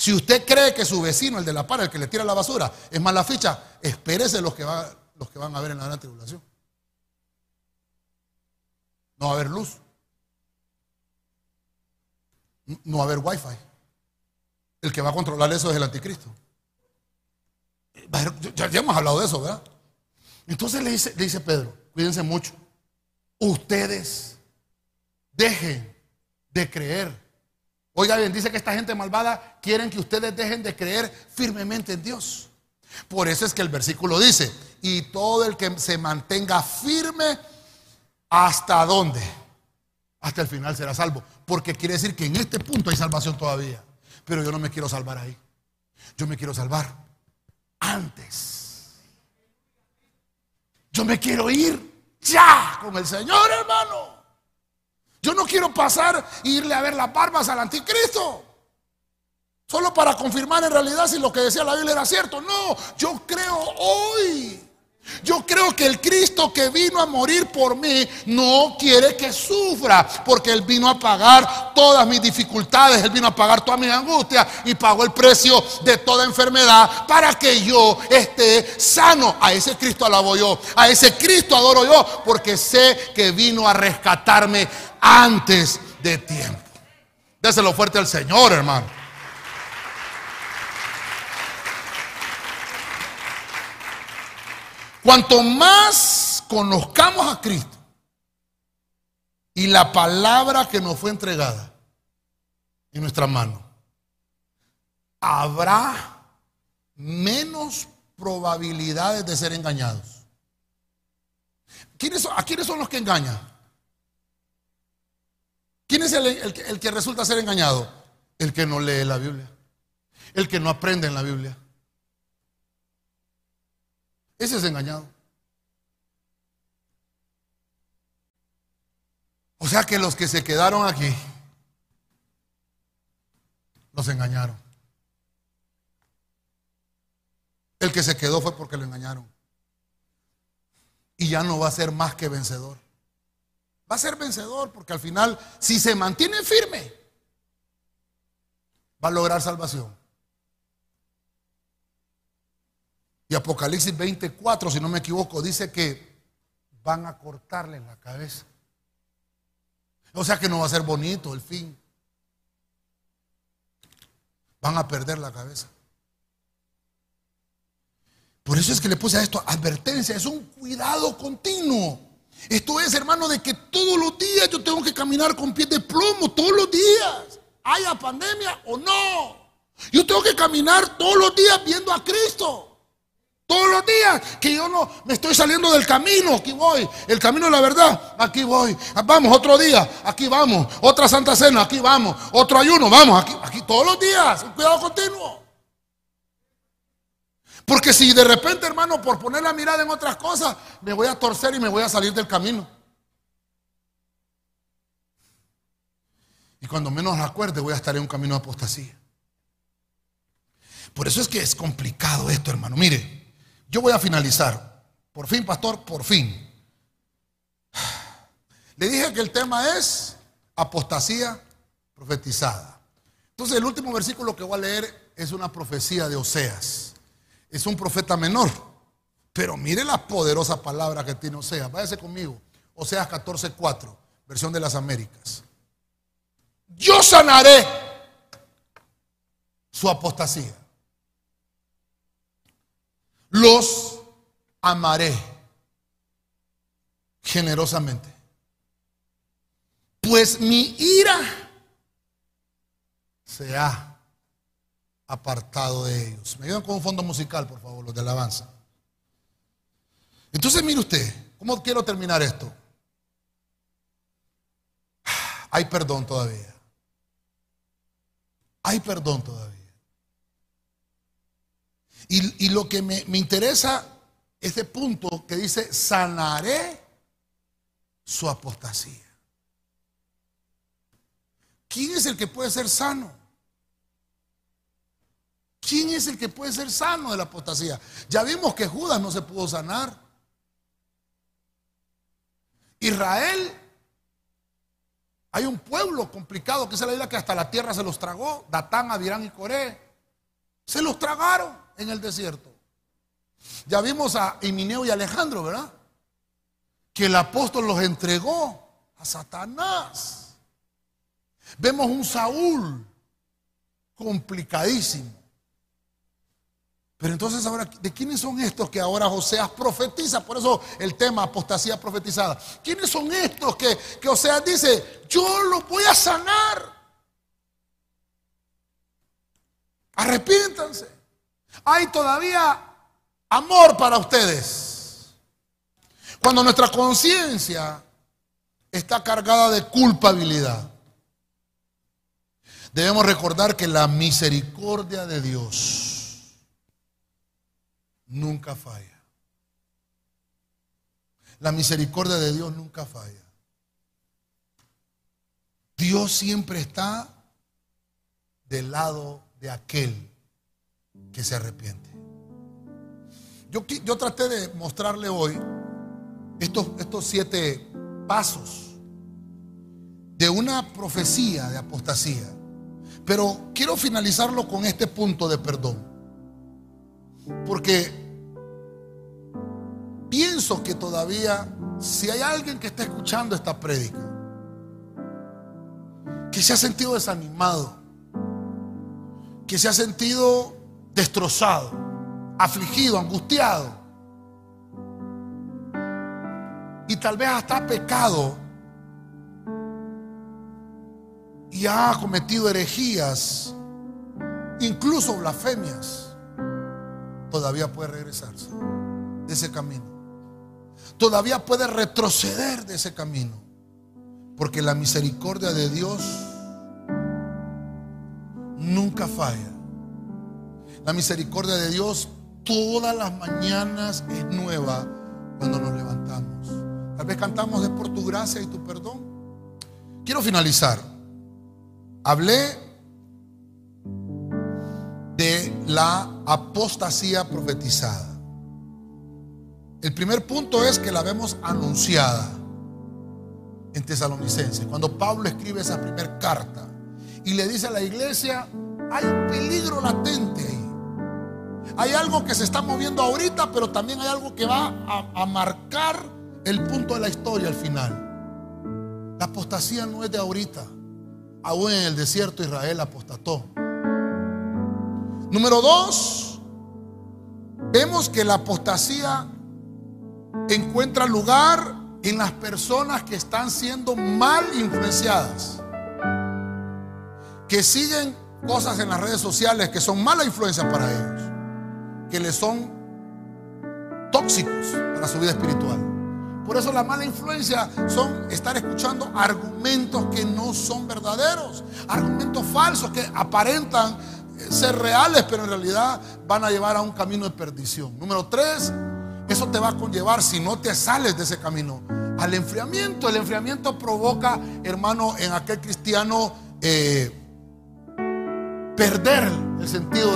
Si usted cree que su vecino, el de la par, el que le tira la basura, es mala ficha, espérese los que, los que van a ver en la gran tribulación. No va a haber luz. No va a haber wifi. El que va a controlar eso es el anticristo. Ya, hemos hablado de eso, ¿verdad? Entonces le dice, le dice Pedro, cuídense mucho. Ustedes dejen de creer. Oiga bien, dice que esta gente malvada quieren que ustedes dejen de creer firmemente en Dios. Por eso es que el versículo dice, y todo el que se mantenga firme ¿Hasta dónde? Hasta el final será salvo. Porque quiere decir que en este punto hay salvación todavía. Pero yo no me quiero salvar ahí. Yo me quiero salvar antes. Yo me quiero ir ya con el Señor, hermano. Yo no quiero pasar e irle a ver las barbas al anticristo. Solo para confirmar en realidad si lo que decía la Biblia era cierto. No, yo creo hoy yo creo que el Cristo que vino a morir por mí no quiere que sufra, porque Él vino a pagar todas mis dificultades, Él vino a pagar todas mis angustias y pagó el precio de toda enfermedad para que yo esté sano. A ese Cristo alabo yo, a ese Cristo adoro yo, porque sé que vino a rescatarme antes de tiempo. Déselo fuerte al Señor, hermano. Cuanto más conozcamos a Cristo y la palabra que nos fue entregada en nuestra mano, habrá menos probabilidades de ser engañados. ¿A quiénes son los que engañan? ¿Quién es el, que resulta ser engañado? El que no lee la Biblia, el que no aprende en la Biblia. Ese es engañado. O sea que los que se quedaron aquí, los engañaron. El que se quedó fue porque lo engañaron. Y ya no va a ser más que vencedor. Va a ser vencedor porque al final, si se mantiene firme, va a lograr salvación. Y Apocalipsis 24, si no me equivoco, dice que van a cortarle la cabeza. O sea que no va a ser bonito el fin. Van a perder la cabeza. Por eso es que le puse a esto advertencia, es un cuidado continuo. Esto es, hermano, de que todos los días yo tengo que caminar con pies de plomo, todos los días, haya pandemia o no. Yo tengo que caminar todos los días viendo a Cristo. Todos los días que yo no me estoy saliendo del camino, aquí voy. El camino de la verdad, aquí voy. Vamos, otro día, aquí vamos. Otra Santa Cena, aquí vamos. Otro ayuno, vamos, aquí, aquí todos los días. Un cuidado continuo. Porque si de repente, hermano, por poner la mirada en otras cosas, me voy a torcer y me voy a salir del camino. Y cuando menos acuerde, voy a estar en un camino de apostasía. Por eso es que es complicado esto, hermano. Mire, yo voy a finalizar. Por fin, pastor, por fin. Le dije que el tema es apostasía profetizada. Entonces el último versículo que voy a leer es una profecía de Oseas. Es un profeta menor. Pero mire la poderosa palabra que tiene Oseas. Váyase conmigo. Oseas 14:4, versión de las Américas. Yo sanaré su apostasía los amaré generosamente. Pues mi ira se ha apartado de ellos. Me ayudan con un fondo musical, por favor, los de alabanza. Entonces, mire usted, ¿cómo quiero terminar esto? Hay perdón todavía. Hay perdón todavía. Y, lo que me, me interesa, ese punto que dice, sanaré su apostasía. ¿Quién es el que puede ser sano? ¿Quién es el que puede ser sano de la apostasía? Ya vimos que Judas no se pudo sanar. Israel, hay un pueblo complicado que es la isla que hasta la tierra se los tragó, Datán, Adirán y Coré. Se los tragaron en el desierto. Ya vimos a Emineo y Alejandro, ¿verdad? Que el apóstol los entregó a Satanás. Vemos un Saúl complicadísimo. Pero entonces ¿de quiénes son estos que ahora Oseas profetiza? Por eso el tema apostasía profetizada. ¿Quiénes son estos que, que Oseas dice, yo los voy a sanar? Arrepiéntanse. Hay todavía amor para ustedes. Cuando nuestra conciencia está cargada de culpabilidad, debemos recordar que la misericordia de Dios nunca falla. La misericordia de Dios nunca falla. Dios siempre está del lado de aquel que se arrepiente. Yo, traté de mostrarle hoy estos, estos siete pasos de una profecía de apostasía. Pero quiero finalizarlo con este punto de perdón. Porque pienso que todavía, si hay alguien que está escuchando esta prédica, que se ha sentido desanimado, que se ha sentido destrozado, afligido, angustiado. Y tal vez hasta pecado y ha cometido herejías, incluso blasfemias, todavía puede regresarse de ese camino. Todavía puede retroceder de ese camino. Porque la misericordia de Dios nunca falla. La misericordia de Dios todas las mañanas es nueva cuando nos levantamos. Tal vez cantamos de por tu gracia y tu perdón. Quiero finalizar. Hablé de la apostasía profetizada. El primer punto es que la vemos anunciada en Tesalonicenses. Cuando Pablo escribe esa primera carta y le dice a la iglesia, hay peligro latente ahí. Hay algo que se está moviendo ahorita, pero también hay algo que va a, marcar el punto de la historia al final. La apostasía no es de ahorita. Aún en el desierto Israel apostató. Número dos, vemos que la apostasía encuentra lugar en las personas que están siendo mal influenciadas, que siguen cosas en las redes sociales que son mala influencia para ellos que le son tóxicos para su vida espiritual. Por eso la mala influencia son estar escuchando argumentos que no son verdaderos, argumentos falsos que aparentan eh, ser reales, pero en realidad van a llevar a un camino de perdición. Número tres, eso te va a conllevar, si no te sales de ese camino, al enfriamiento. El enfriamiento provoca, hermano, en aquel cristiano eh, perder el sentido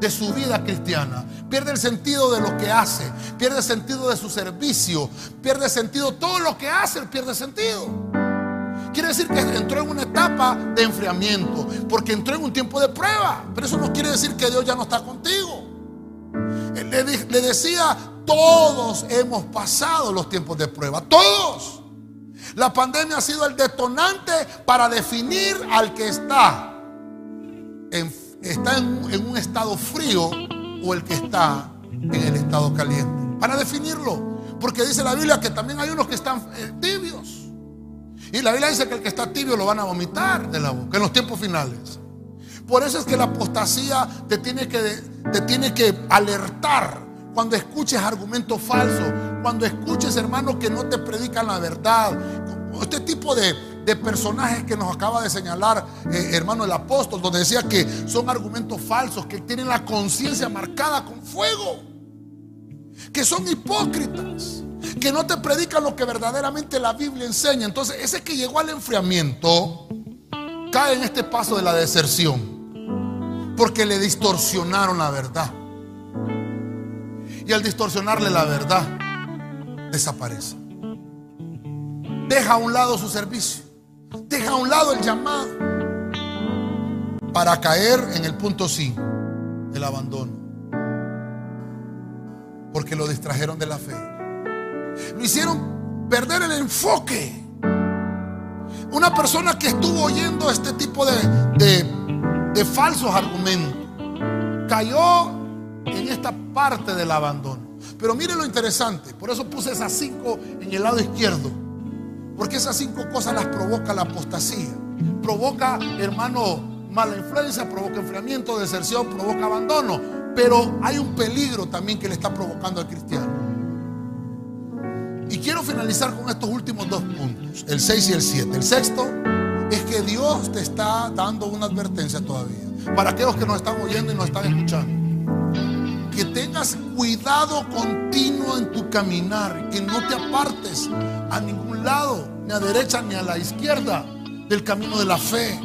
de su vida cristiana. Pierde el sentido de lo que hace, pierde el sentido de su servicio, pierde el sentido, todo lo que hace, pierde sentido. Quiere decir que entró en una etapa de enfriamiento, porque entró en un tiempo de prueba, pero eso no quiere decir que Dios ya no está contigo. Le, le decía, todos hemos pasado los tiempos de prueba, todos. La pandemia ha sido el detonante para definir al que está en está en, un estado frío o el que está en el estado caliente. Para definirlo. Porque dice la Biblia que también hay unos que están eh, tibios. Y la Biblia dice que el que está tibio lo van a vomitar de la boca en los tiempos finales. Por eso es que la apostasía te tiene que, te tiene que alertar cuando escuches argumentos falsos, cuando escuches hermanos que no te predican la verdad. Este tipo de, de personajes que nos acaba de señalar, eh, hermano el apóstol, donde decía que son argumentos falsos, que tienen la conciencia marcada con fuego, que son hipócritas, que no te predican lo que verdaderamente la Biblia enseña. Entonces, ese que llegó al enfriamiento cae en este paso de la deserción, porque le distorsionaron la verdad. Y al distorsionarle la verdad, desaparece. Deja a un lado su servicio, deja a un lado el llamado para caer en el punto 5, el abandono. Porque lo distrajeron de la fe. Lo hicieron perder el enfoque. Una persona que estuvo oyendo este tipo de, de, falsos argumentos cayó en esta parte del abandono. Pero mire lo interesante, por eso puse esas cinco en el lado izquierdo. Porque esas cinco cosas las provoca la apostasía. Provoca, hermano, Mala influencia provoca enfriamiento, deserción, provoca abandono. Pero hay un peligro también que le está provocando al cristiano. Y quiero finalizar con estos últimos dos puntos, el 6 y el 7. El sexto es que Dios te está dando una advertencia todavía. Para aquellos que nos están oyendo y nos están escuchando. Que tengas cuidado continuo en tu caminar, que no te apartes a ningún lado, ni a derecha ni a la izquierda del camino de la fe.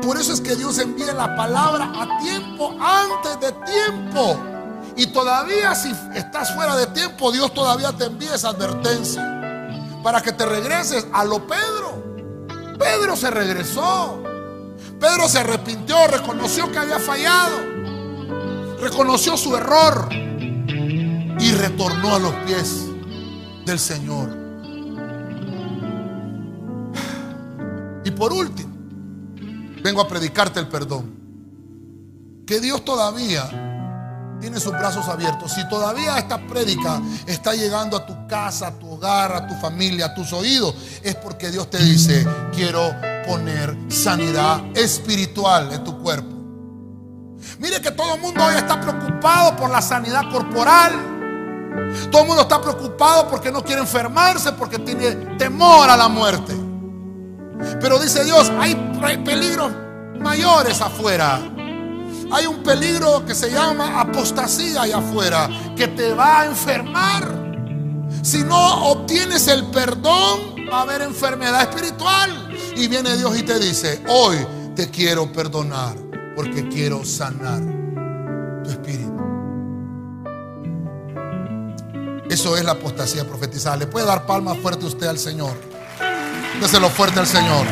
Por eso es que Dios envía la palabra a tiempo, antes de tiempo. Y todavía si estás fuera de tiempo, Dios todavía te envía esa advertencia. Para que te regreses a lo Pedro. Pedro se regresó. Pedro se arrepintió, reconoció que había fallado. Reconoció su error. Y retornó a los pies del Señor. Y por último, vengo a predicarte el perdón. Que Dios todavía tiene sus brazos abiertos. Si todavía esta prédica está llegando a tu casa, a tu hogar, a tu familia, a tus oídos, es porque Dios te dice, quiero poner sanidad espiritual en tu cuerpo. Mire que todo el mundo hoy está preocupado por la sanidad corporal. Todo el mundo está preocupado porque no quiere enfermarse, porque tiene temor a la muerte. Pero dice Dios, hay peligros mayores afuera. Hay un peligro que se llama apostasía allá afuera, que te va a enfermar. Si no obtienes el perdón, va a haber enfermedad espiritual. Y viene Dios y te dice, hoy te quiero perdonar porque quiero sanar tu espíritu. Eso es la apostasía profetizada. ¿Le puede dar palmas fuerte usted al Señor? Déselo fuerte al Señor.